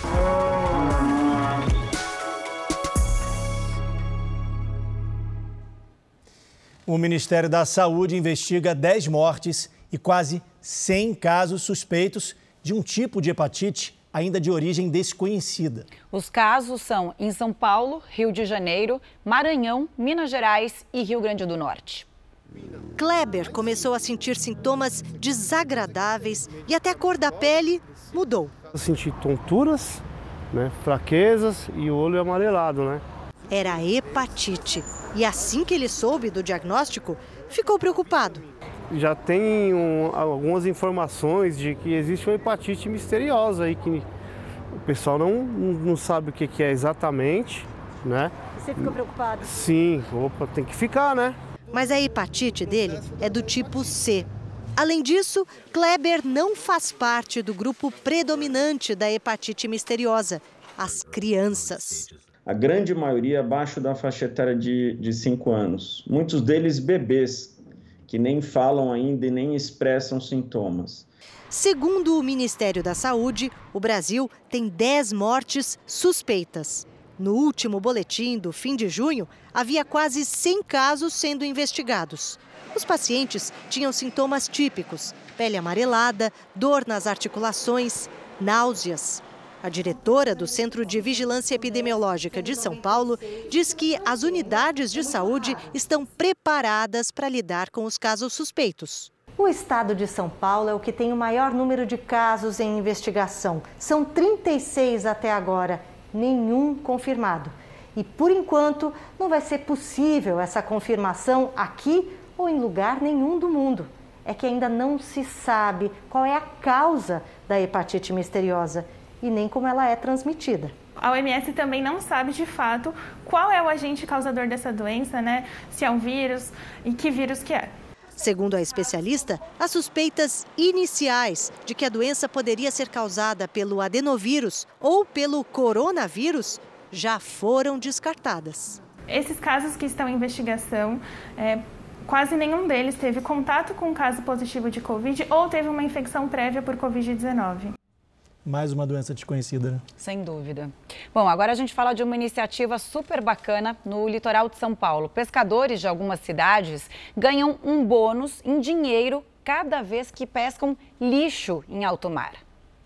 O Ministério da Saúde investiga 10 mortes e quase 100 casos suspeitos de um tipo de hepatite ainda de origem desconhecida. Os casos são em São Paulo, Rio de Janeiro, Maranhão, Minas Gerais e Rio Grande do Norte. Kleber começou a sentir sintomas desagradáveis e até a cor da pele mudou. Eu senti tonturas, né, fraquezas e o olho amarelado, né? Era hepatite. E assim que ele soube do diagnóstico, ficou preocupado já tem um, algumas informações de que existe uma hepatite misteriosa aí que o pessoal não, não sabe o que, que é exatamente, né? Você ficou preocupado? Sim, opa, tem que ficar, né? Mas a hepatite dele é do tipo C. Além disso, Kleber não faz parte do grupo predominante da hepatite misteriosa, as crianças. A grande maioria abaixo da faixa etária de 5 anos. Muitos deles bebês, que nem falam ainda e nem expressam sintomas. Segundo o Ministério da Saúde, o Brasil tem 10 mortes suspeitas. No último boletim do fim de junho, havia quase 100 casos sendo investigados. Os pacientes tinham sintomas típicos: pele amarelada, dor nas articulações, náuseas. A diretora do Centro de Vigilância Epidemiológica de São Paulo diz que as unidades de saúde estão preparadas para lidar com os casos suspeitos. O estado de São Paulo é o que tem o maior número de casos em investigação. São 36 até agora, nenhum confirmado. E por enquanto, não vai ser possível essa confirmação aqui ou em lugar nenhum do mundo. É que ainda não se sabe qual é a causa da hepatite misteriosa e nem como ela é transmitida. A OMS também não sabe de fato qual é o agente causador dessa doença, né? Se é um vírus e que vírus que é. Segundo a especialista, as suspeitas iniciais de que a doença poderia ser causada pelo adenovírus ou pelo coronavírus já foram descartadas. Esses casos que estão em investigação, é, quase nenhum deles teve contato com um caso positivo de Covid ou teve uma infecção prévia por Covid-19. Mais uma doença desconhecida, né? Sem dúvida. Bom, agora a gente fala de uma iniciativa super bacana no litoral de São Paulo. Pescadores de algumas cidades ganham um bônus em dinheiro cada vez que pescam lixo em alto mar.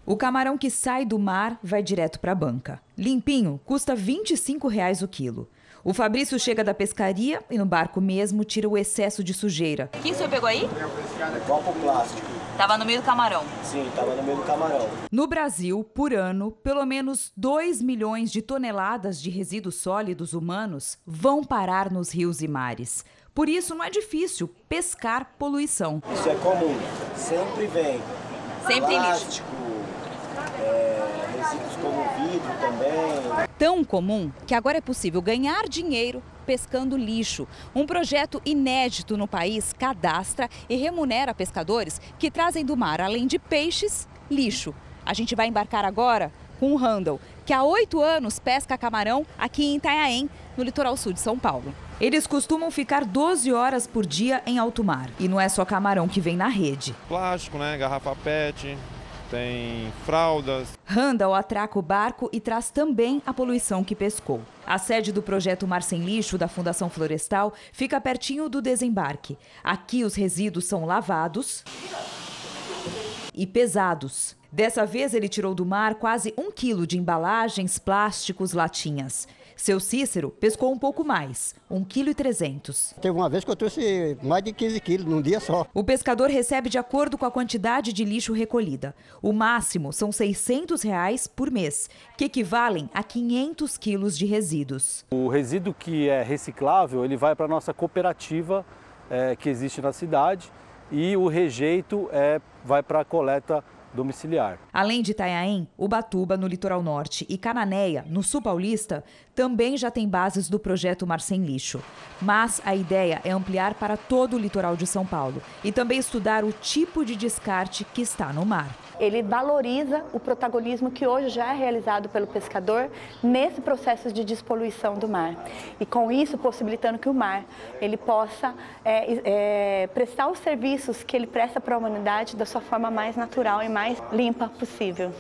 O camarão que sai do mar vai direto para a banca. Limpinho, custa 25 reais o quilo. O Fabrício chega da pescaria e no barco mesmo tira o excesso de sujeira. Quem o senhor pegou aí? Copo plástico. Tava no meio do camarão. Sim, tava no meio do camarão. No Brasil, por ano, pelo menos 2 milhões de toneladas de resíduos sólidos humanos vão parar nos rios e mares. Por isso, não é difícil pescar poluição. Isso é comum. Sempre vem. Sempre plástico, é, como vidro também. Tão comum que agora é possível ganhar dinheiro pescando lixo. Um projeto inédito no país cadastra e remunera pescadores que trazem do mar, além de peixes, lixo. A gente vai embarcar agora com o Randall, que há oito anos pesca camarão aqui em Itanhaém, no litoral sul de São Paulo. Eles costumam ficar 12 horas por dia em alto mar. E não é só camarão que vem na rede. Plástico, né? Garrafa PET, tem fraldas. Randall atraca o barco e traz também a poluição que pescou. A sede do projeto Mar Sem Lixo da Fundação Florestal fica pertinho do desembarque. Aqui os resíduos são lavados e pesados. Dessa vez ele tirou do mar quase um quilo de embalagens, plásticos, latinhas. Seu Cícero pescou um pouco mais, 1,3 kg. Teve uma vez que eu trouxe mais de 15 quilos num dia só. O pescador recebe de acordo com a quantidade de lixo recolhida. O máximo são 600 reais por mês, que equivalem a 500 quilos de resíduos. O resíduo que é reciclável, ele vai para a nossa cooperativa é, que existe na cidade e o rejeito é, vai para a coleta domiciliar. Além de Itanhaém, Ubatuba, no litoral norte, e Cananéia, no sul paulista, também já tem bases do projeto Mar Sem Lixo. Mas a ideia é ampliar para todo o litoral de São Paulo e também estudar o tipo de descarte que está no mar. Ele valoriza o protagonismo que hoje já é realizado pelo pescador nesse processo de despoluição do mar. E com isso, possibilitando que o mar ele possa é, é, prestar os serviços que ele presta para a humanidade da sua forma mais natural e mais limpa possível.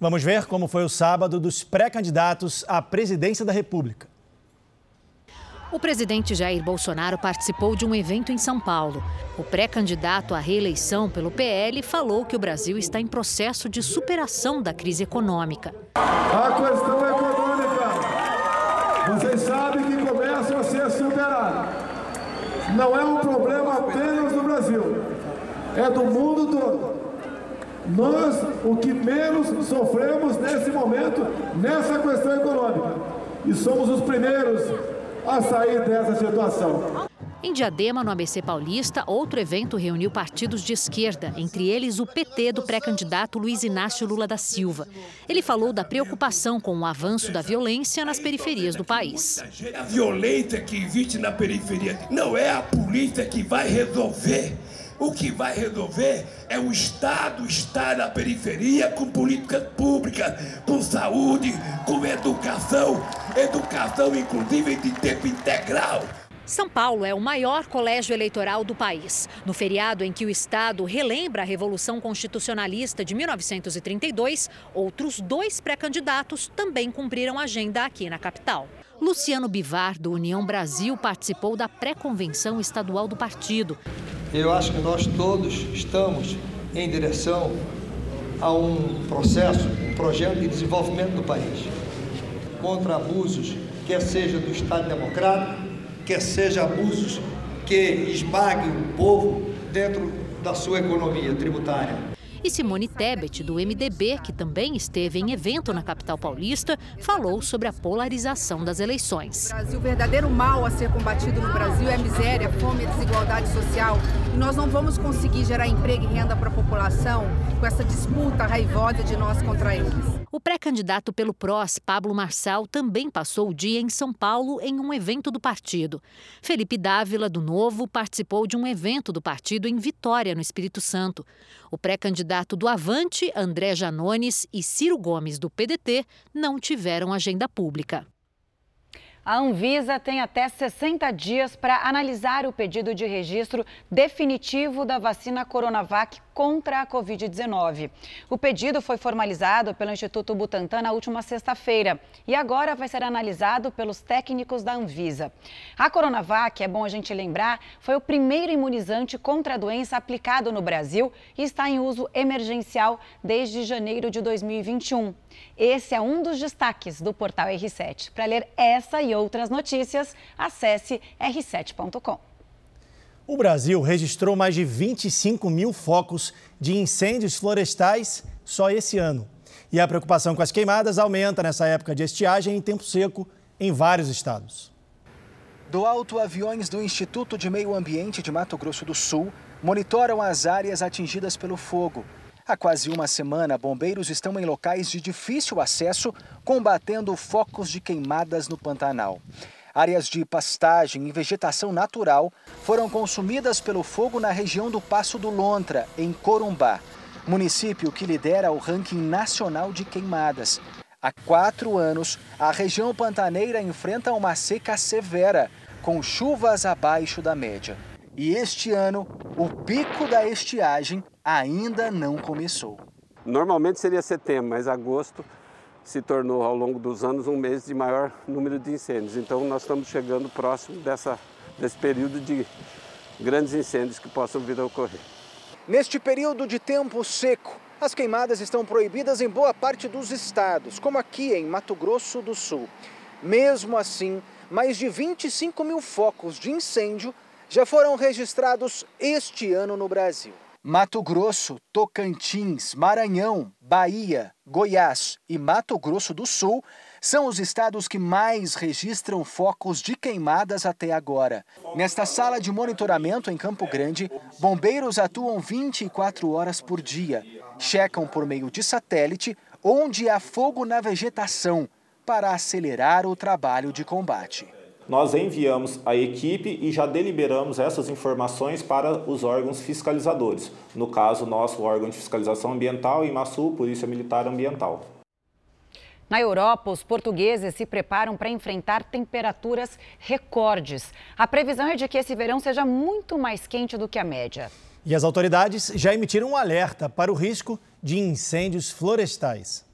Vamos ver como foi o sábado dos pré-candidatos à presidência da República. O presidente Jair Bolsonaro participou de um evento em São Paulo. O pré-candidato à reeleição pelo PL falou que o Brasil está em processo de superação da crise econômica. A questão econômica, vocês sabem que começa a ser superada. Não é um problema apenas do Brasil, é do mundo todo. Nós, o que menos sofremos nesse momento, nessa questão econômica. E somos os primeiros a sair dessa situação. Em Diadema, no ABC Paulista, outro evento reuniu partidos de esquerda, entre eles o PT do pré-candidato Luiz Inácio Lula da Silva. Ele falou da preocupação com o avanço da violência nas periferias do país. A violência que existe na periferia não é a polícia que vai resolver. O que vai resolver é o Estado estar na periferia com políticas públicas, com saúde, com educação, educação inclusive de tempo integral. São Paulo é o maior colégio eleitoral do país. No feriado em que o Estado relembra a Revolução Constitucionalista de 1932, outros dois pré-candidatos também cumpriram agenda aqui na capital. Luciano Bivar, do União Brasil, participou da pré-convenção estadual do partido. Eu acho que nós todos estamos em direção a um processo, um projeto de desenvolvimento do país. Contra abusos, quer seja do Estado Democrático, quer seja abusos que esmaguem o povo dentro da sua economia tributária. E Simone Tebet, do MDB, que também esteve em evento na capital paulista, falou sobre a polarização das eleições. O verdadeiro mal a ser combatido no Brasil é a miséria, a fome a desigualdade social. E nós não vamos conseguir gerar emprego e renda para a população com essa disputa raivosa de nós contra eles. O pré-candidato pelo PROS, Pablo Marçal, também passou o dia em São Paulo em um evento do partido. Felipe Dávila, do Novo, participou de um evento do partido em Vitória, no Espírito Santo. O pré-candidato do Avante, André Janones, e Ciro Gomes, do PDT, não tiveram agenda pública. A Anvisa tem até 60 dias para analisar o pedido de registro definitivo da vacina Coronavac contra a Covid-19. O pedido foi formalizado pelo Instituto Butantan na última sexta-feira e agora vai ser analisado pelos técnicos da Anvisa. A Coronavac, é bom a gente lembrar, foi o primeiro imunizante contra a doença aplicado no Brasil e está em uso emergencial desde janeiro de 2021. Esse é um dos destaques do portal R7. Para ler essa e outras notícias, acesse r7.com. O Brasil registrou mais de 25 mil focos de incêndios florestais só esse ano. E a preocupação com as queimadas aumenta nessa época de estiagem e tempo seco em vários estados. Do alto, aviões do Instituto de Meio Ambiente de Mato Grosso do Sul monitoram as áreas atingidas pelo fogo. Há quase uma semana, bombeiros estão em locais de difícil acesso, combatendo focos de queimadas no Pantanal. Áreas de pastagem e vegetação natural foram consumidas pelo fogo na região do Passo do Lontra, em Corumbá, município que lidera o ranking nacional de queimadas. Há quatro anos, a região pantaneira enfrenta uma seca severa, com chuvas abaixo da média. E este ano, o pico da estiagem ainda não começou. Normalmente seria setembro, mas agosto se tornou ao longo dos anos um mês de maior número de incêndios. Então nós estamos chegando próximo dessa, desse período de grandes incêndios que possam vir a ocorrer. Neste período de tempo seco, as queimadas estão proibidas em boa parte dos estados, como aqui em Mato Grosso do Sul. Mesmo assim, mais de 25 mil focos de incêndio já foram registrados este ano no Brasil. Mato Grosso, Tocantins, Maranhão, Bahia, Goiás e Mato Grosso do Sul são os estados que mais registram focos de queimadas até agora. Nesta sala de monitoramento em Campo Grande, bombeiros atuam 24 horas por dia. Checam por meio de satélite onde há fogo na vegetação para acelerar o trabalho de combate nós enviamos a equipe e já deliberamos essas informações para os órgãos fiscalizadores. No caso, nosso órgão de fiscalização ambiental, IMASU, Polícia Militar Ambiental. Na Europa, os portugueses se preparam para enfrentar temperaturas recordes. A previsão é de que esse verão seja muito mais quente do que a média. E as autoridades já emitiram um alerta para o risco de incêndios florestais.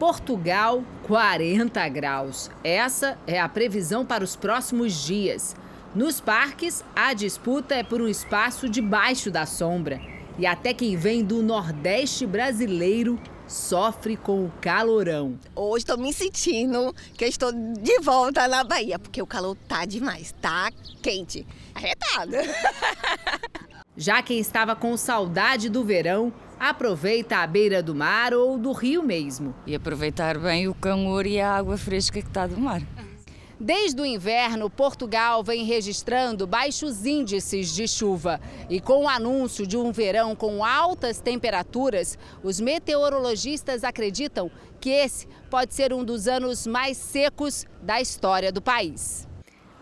Portugal, 40 graus. Essa é a previsão para os próximos dias. Nos parques, a disputa é por um espaço debaixo da sombra. E até quem vem do Nordeste brasileiro sofre com o calorão. Hoje estou me sentindo que estou de volta na Bahia, porque o calor tá demais, tá quente, arretado. Já quem estava com saudade do verão, aproveita a beira do mar ou do rio mesmo. E aproveitar bem o calor e a água fresca que está do mar. Desde o inverno, Portugal vem registrando baixos índices de chuva. E com o anúncio de um verão com altas temperaturas, os meteorologistas acreditam que esse pode ser um dos anos mais secos da história do país.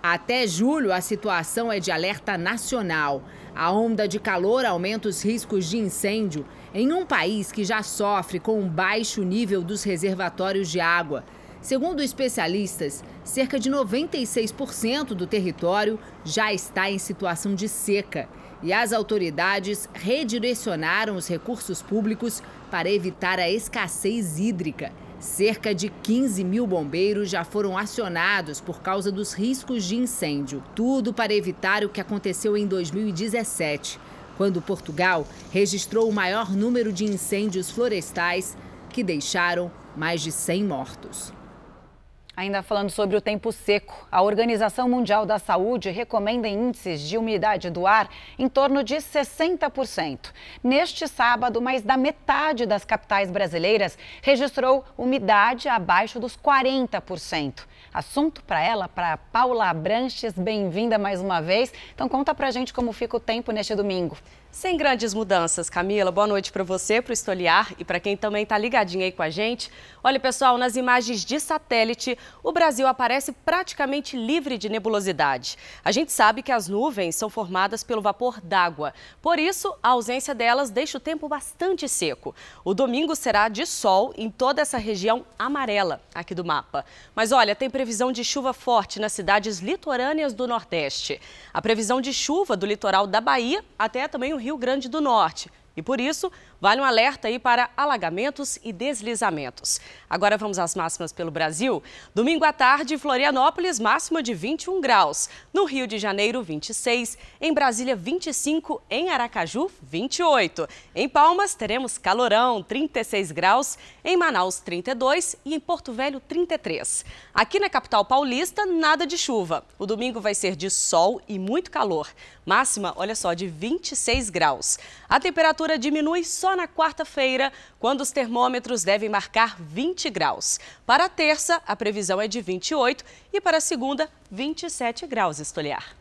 Até julho, a situação é de alerta nacional. A onda de calor aumenta os riscos de incêndio em um país que já sofre com um baixo nível dos reservatórios de água. Segundo especialistas, cerca de 96% do território já está em situação de seca e as autoridades redirecionaram os recursos públicos para evitar a escassez hídrica. Cerca de 15 mil bombeiros já foram acionados por causa dos riscos de incêndio. Tudo para evitar o que aconteceu em 2017, quando Portugal registrou o maior número de incêndios florestais que deixaram mais de 100 mortos. Ainda falando sobre o tempo seco, a Organização Mundial da Saúde recomenda índices de umidade do ar em torno de 60%. Neste sábado, mais da metade das capitais brasileiras registrou umidade abaixo dos 40%. Assunto para ela, para Paula Branches, bem-vinda mais uma vez. Então conta pra gente como fica o tempo neste domingo. Sem grandes mudanças, Camila. Boa noite para você, para o Estoliar e para quem também está ligadinho aí com a gente. Olha, pessoal, nas imagens de satélite, o Brasil aparece praticamente livre de nebulosidade. A gente sabe que as nuvens são formadas pelo vapor d'água. Por isso, a ausência delas deixa o tempo bastante seco. O domingo será de sol em toda essa região amarela aqui do mapa. Mas olha, tem previsão de chuva forte nas cidades litorâneas do Nordeste. A previsão de chuva do litoral da Bahia até também o Rio Grande do Norte. E por isso, vale um alerta aí para alagamentos e deslizamentos. Agora vamos às máximas pelo Brasil. Domingo à tarde, Florianópolis, máxima de 21 graus. No Rio de Janeiro, 26. Em Brasília, 25. Em Aracaju, 28. Em Palmas, teremos calorão, 36 graus. Em Manaus, 32. E em Porto Velho, 33. Aqui na capital paulista, nada de chuva. O domingo vai ser de sol e muito calor. Máxima, olha só, de 26 graus. A temperatura diminui só na quarta-feira, quando os termômetros devem marcar 20 graus. Para a terça, a previsão é de 28 e para a segunda, 27 graus, Estoliar.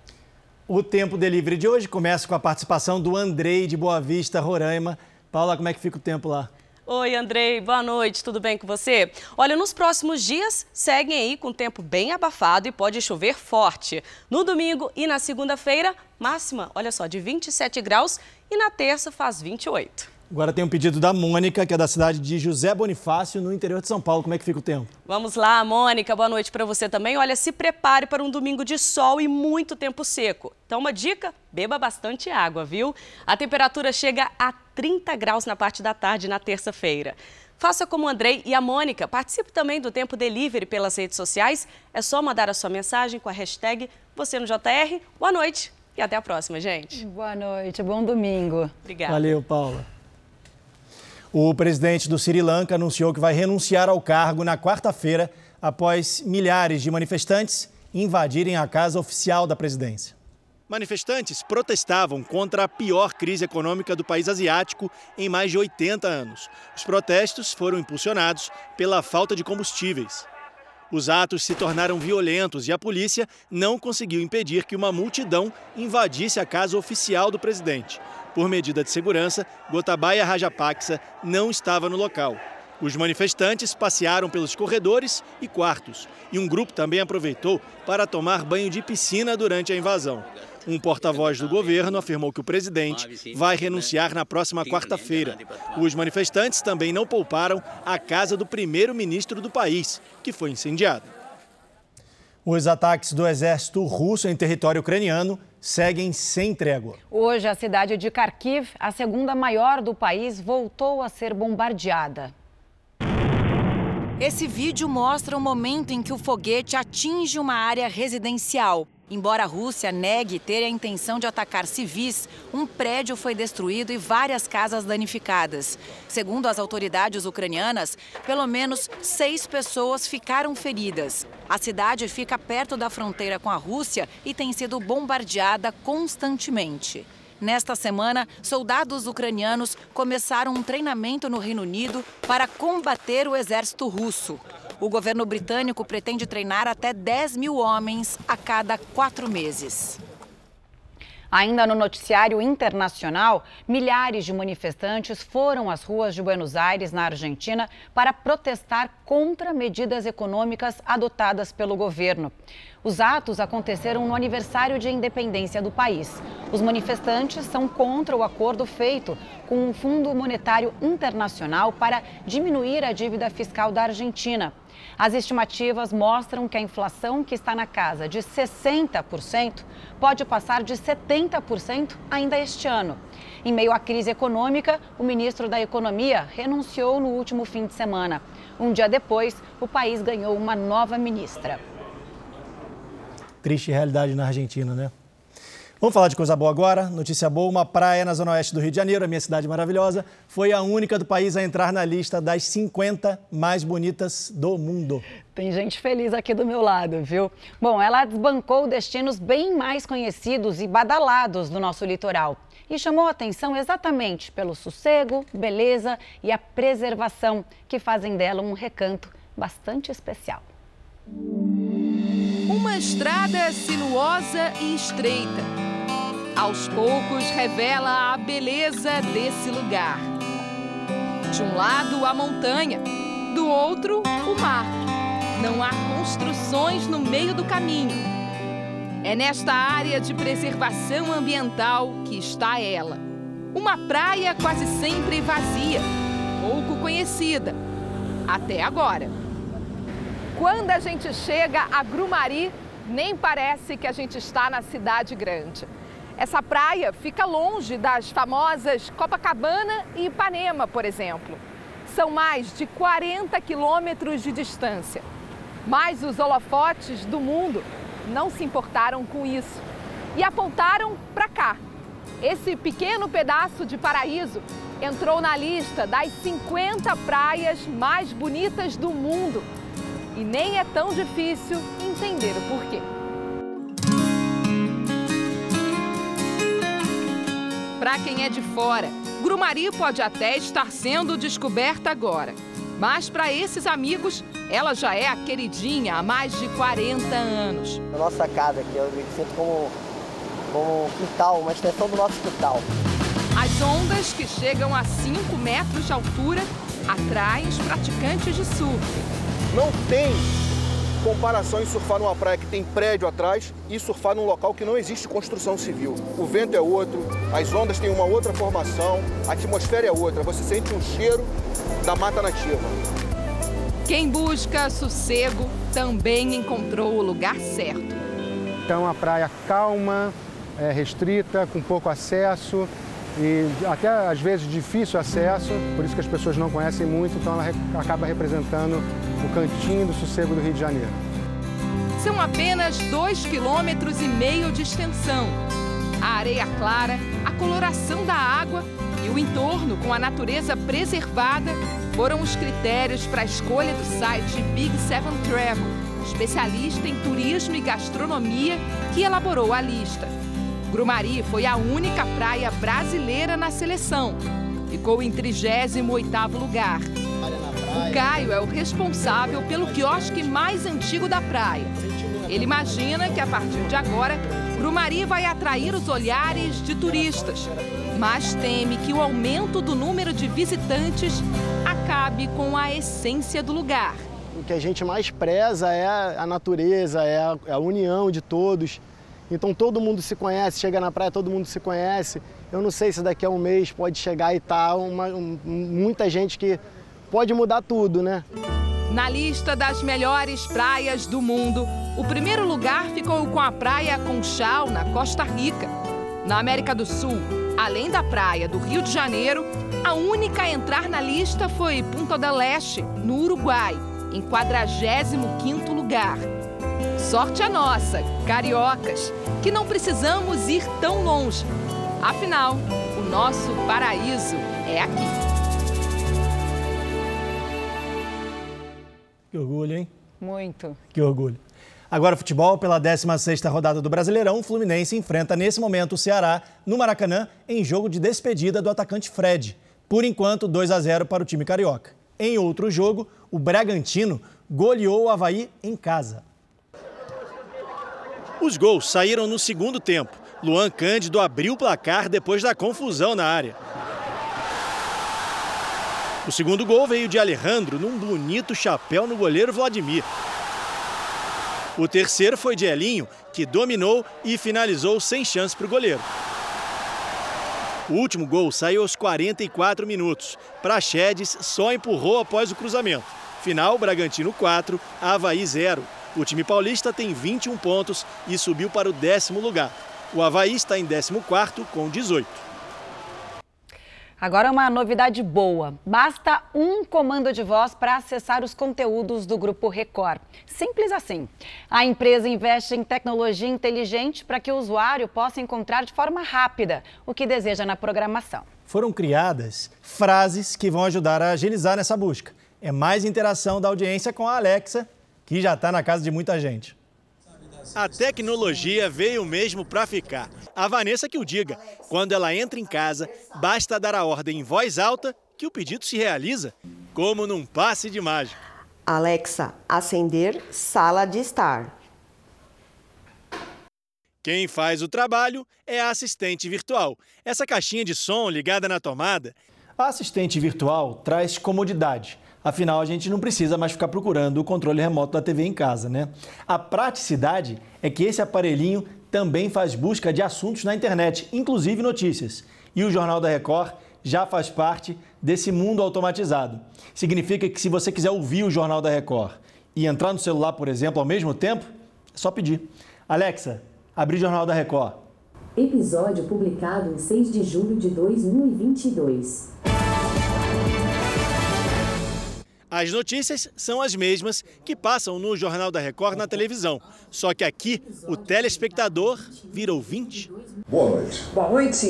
O Tempo Delivery de hoje começa com a participação do Andrei de Boa Vista, Roraima. Paula, como é que fica o tempo lá? Oi, Andrei, boa noite, tudo bem com você? Olha, nos próximos dias seguem aí com tempo bem abafado e pode chover forte. No domingo e na segunda-feira, máxima, olha só, de 27 graus e na terça faz 28. Agora tem um pedido da Mônica, que é da cidade de José Bonifácio, no interior de São Paulo. Como é que fica o tempo? Vamos lá, Mônica, boa noite para você também. Olha, se prepare para um domingo de sol e muito tempo seco. Então, uma dica: beba bastante água, viu? A temperatura chega a 30 graus na parte da tarde na terça-feira. Faça como o Andrei e a Mônica. Participe também do Tempo Delivery pelas redes sociais. É só mandar a sua mensagem com a hashtag você no JR. Boa noite e até a próxima, gente. Boa noite, bom domingo. Obrigada. Valeu, Paula. O presidente do Sri Lanka anunciou que vai renunciar ao cargo na quarta-feira, após milhares de manifestantes invadirem a casa oficial da presidência. Manifestantes protestavam contra a pior crise econômica do país asiático em mais de 80 anos. Os protestos foram impulsionados pela falta de combustíveis. Os atos se tornaram violentos e a polícia não conseguiu impedir que uma multidão invadisse a casa oficial do presidente. Por medida de segurança, Gotabaya Rajapaksa não estava no local. Os manifestantes passearam pelos corredores e quartos, e um grupo também aproveitou para tomar banho de piscina durante a invasão. Um porta-voz do governo afirmou que o presidente vai renunciar na próxima quarta-feira. Os manifestantes também não pouparam a casa do primeiro-ministro do país, que foi incendiada. Os ataques do exército russo em território ucraniano seguem sem trégua. Hoje, a cidade de Kharkiv, a segunda maior do país, voltou a ser bombardeada. Esse vídeo mostra o momento em que o foguete atinge uma área residencial. Embora a Rússia negue ter a intenção de atacar civis, um prédio foi destruído e várias casas danificadas. Segundo as autoridades ucranianas, pelo menos seis pessoas ficaram feridas. A cidade fica perto da fronteira com a Rússia e tem sido bombardeada constantemente. Nesta semana, soldados ucranianos começaram um treinamento no Reino Unido para combater o exército russo. O governo britânico pretende treinar até 10 mil homens a cada quatro meses. Ainda no noticiário internacional, milhares de manifestantes foram às ruas de Buenos Aires, na Argentina, para protestar contra medidas econômicas adotadas pelo governo. Os atos aconteceram no aniversário de independência do país. Os manifestantes são contra o acordo feito com o Fundo Monetário Internacional para diminuir a dívida fiscal da Argentina. As estimativas mostram que a inflação, que está na casa de 60%, pode passar de 70% ainda este ano. Em meio à crise econômica, o ministro da Economia renunciou no último fim de semana. Um dia depois, o país ganhou uma nova ministra. Triste realidade na Argentina, né? Vamos falar de coisa boa agora. Notícia boa: uma praia na zona oeste do Rio de Janeiro, a minha cidade maravilhosa, foi a única do país a entrar na lista das 50 mais bonitas do mundo. Tem gente feliz aqui do meu lado, viu? Bom, ela desbancou destinos bem mais conhecidos e badalados do nosso litoral. E chamou a atenção exatamente pelo sossego, beleza e a preservação que fazem dela um recanto bastante especial. Uma estrada sinuosa e estreita aos poucos revela a beleza desse lugar. De um lado, a montanha, do outro, o mar. Não há construções no meio do caminho. É nesta área de preservação ambiental que está ela. Uma praia quase sempre vazia, pouco conhecida, até agora. Quando a gente chega a Grumari, nem parece que a gente está na cidade grande. Essa praia fica longe das famosas Copacabana e Ipanema, por exemplo. São mais de 40 quilômetros de distância. Mas os holofotes do mundo não se importaram com isso e apontaram para cá. Esse pequeno pedaço de paraíso entrou na lista das 50 praias mais bonitas do mundo. E nem é tão difícil entender o porquê. Para quem é de fora, Grumari pode até estar sendo descoberta agora. Mas para esses amigos, ela já é a queridinha há mais de 40 anos. A nossa casa aqui, eu me sinto como, como um quintal, uma extensão do nosso quintal. As ondas, que chegam a 5 metros de altura, atraem os praticantes de surf. Não tem comparação em surfar numa praia que tem prédio atrás e surfar num local que não existe construção civil. O vento é outro, as ondas têm uma outra formação, a atmosfera é outra, você sente um cheiro da mata nativa. Quem busca sossego também encontrou o lugar certo. É uma praia calma, é, restrita, com pouco acesso e até às vezes difícil acesso, por isso que as pessoas não conhecem muito, então ela acaba representando o cantinho do sossego do Rio de Janeiro. São apenas dois quilômetros e meio de extensão. A areia clara, a coloração da água e o entorno com a natureza preservada foram os critérios para a escolha do site Big Seven Travel, especialista em turismo e gastronomia, que elaborou a lista. Grumari foi a única praia brasileira na seleção. Ficou em 38º lugar. O Caio é o responsável pelo quiosque mais antigo da praia. Ele imagina que a partir de agora, Grumari vai atrair os olhares de turistas, mas teme que o aumento do número de visitantes acabe com a essência do lugar. O que a gente mais preza é a natureza, é a, é união de todos. Então todo mundo se conhece, chega na praia, todo mundo se conhece. Eu não sei se daqui a um mês pode chegar e tá uma, um, muita gente que pode mudar tudo, né? Na lista das melhores praias do mundo, o primeiro lugar ficou com a praia Conchal, na Costa Rica. Na América do Sul, além da praia do Rio de Janeiro, a única a entrar na lista foi Punta del Este, no Uruguai, em 45º lugar. Sorte a nossa, cariocas, que não precisamos ir tão longe. Afinal, o nosso paraíso é aqui. Que orgulho, hein? Muito. Que orgulho. Agora futebol, pela 16ª rodada do Brasileirão, o Fluminense enfrenta nesse momento o Ceará no Maracanã em jogo de despedida do atacante Fred. Por enquanto, 2 a 0 para o time carioca. Em outro jogo, o Bragantino goleou o Havaí em casa. Os gols saíram no segundo tempo. Luan Cândido abriu o placar depois da confusão na área. O segundo gol veio de Alejandro num bonito chapéu no goleiro Vladimir. O terceiro foi de Elinho, que dominou e finalizou sem chance para o goleiro. O último gol saiu aos 44 minutos. Praxedes só empurrou após o cruzamento. Final, Bragantino 4, Havaí 0. O time paulista tem 21 pontos e subiu para o décimo lugar. O Havaí está em 14 com 18. Agora uma novidade boa. Basta um comando de voz para acessar os conteúdos do Grupo Record. Simples assim. A empresa investe em tecnologia inteligente para que o usuário possa encontrar de forma rápida o que deseja na programação. Foram criadas frases que vão ajudar a agilizar nessa busca. É mais interação da audiência com a Alexa, que já está na casa de muita gente. A tecnologia veio mesmo para ficar. A Vanessa que o diga. Quando ela entra em casa, basta dar a ordem em voz alta que o pedido se realiza, como num passe de mágica. Alexa, acender sala de estar. Quem faz o trabalho é a assistente virtual. Essa caixinha de som ligada na tomada. A assistente virtual traz comodidade Afinal, a gente não precisa mais ficar procurando o controle remoto da TV em casa, né? A praticidade é que esse aparelhinho também faz busca de assuntos na internet, inclusive notícias. E o Jornal da Record já faz parte desse mundo automatizado. Significa que se você quiser ouvir o Jornal da Record e entrar no celular, por exemplo, ao mesmo tempo, é só pedir. Alexa, abrir Jornal da Record. Episódio publicado em 6 de julho de 2022. As notícias são as mesmas que passam no Jornal da Record na televisão. Só que aqui o telespectador vira ouvinte. Boa noite. Boa noite.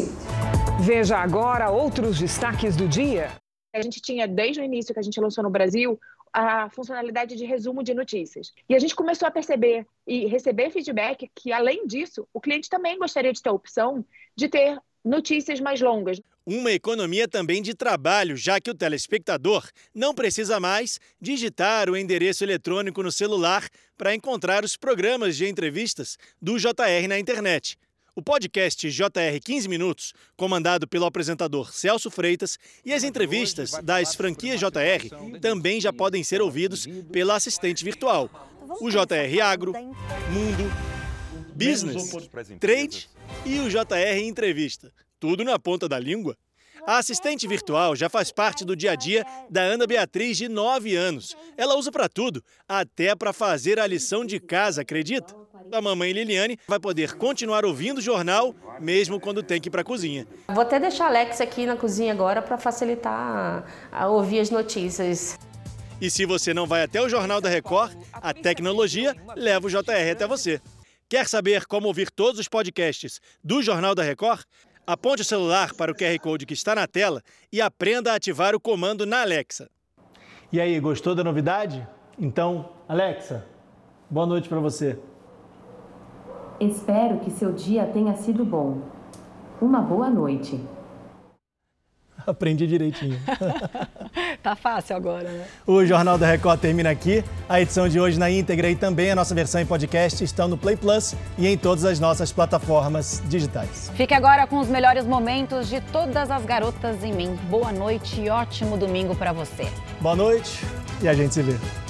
Veja agora outros destaques do dia. A gente tinha, desde o início que a gente lançou no Brasil, a funcionalidade de resumo de notícias. E a gente começou a perceber e receber feedback que, além disso, o cliente também gostaria de ter a opção de ter notícias mais longas. Uma economia também de trabalho, já que o telespectador não precisa mais digitar o endereço eletrônico no celular para encontrar os programas de entrevistas do JR na internet. O podcast JR 15 Minutos, comandado pelo apresentador Celso Freitas, e as entrevistas das franquias JR também já podem ser ouvidos pela assistente virtual. O JR Agro, Mundo, Business, Trade e o JR Entrevista tudo na ponta da língua. A assistente virtual já faz parte do dia a dia da Ana Beatriz, de 9 anos. Ela usa para tudo, até para fazer a lição de casa, acredita? A mamãe Liliane vai poder continuar ouvindo o jornal, mesmo quando tem que ir para a cozinha. Vou até deixar a Alex aqui na cozinha agora para facilitar a ouvir as notícias. E se você não vai até o Jornal da Record, a tecnologia leva o JR até você. Quer saber como ouvir todos os podcasts do Jornal da Record? Aponte o celular para o QR Code que está na tela e aprenda a ativar o comando na Alexa. E aí, gostou da novidade? Então, Alexa, boa noite para você. Espero que seu dia tenha sido bom. Uma boa noite. Aprendi direitinho. tá fácil agora, né? O Jornal da Record termina aqui. A edição de hoje na íntegra e também a nossa versão em podcast estão no Play Plus e em todas as nossas plataformas digitais. Fique agora com os melhores momentos de todas as garotas em mim. Boa noite e ótimo domingo para você. Boa noite e a gente se vê.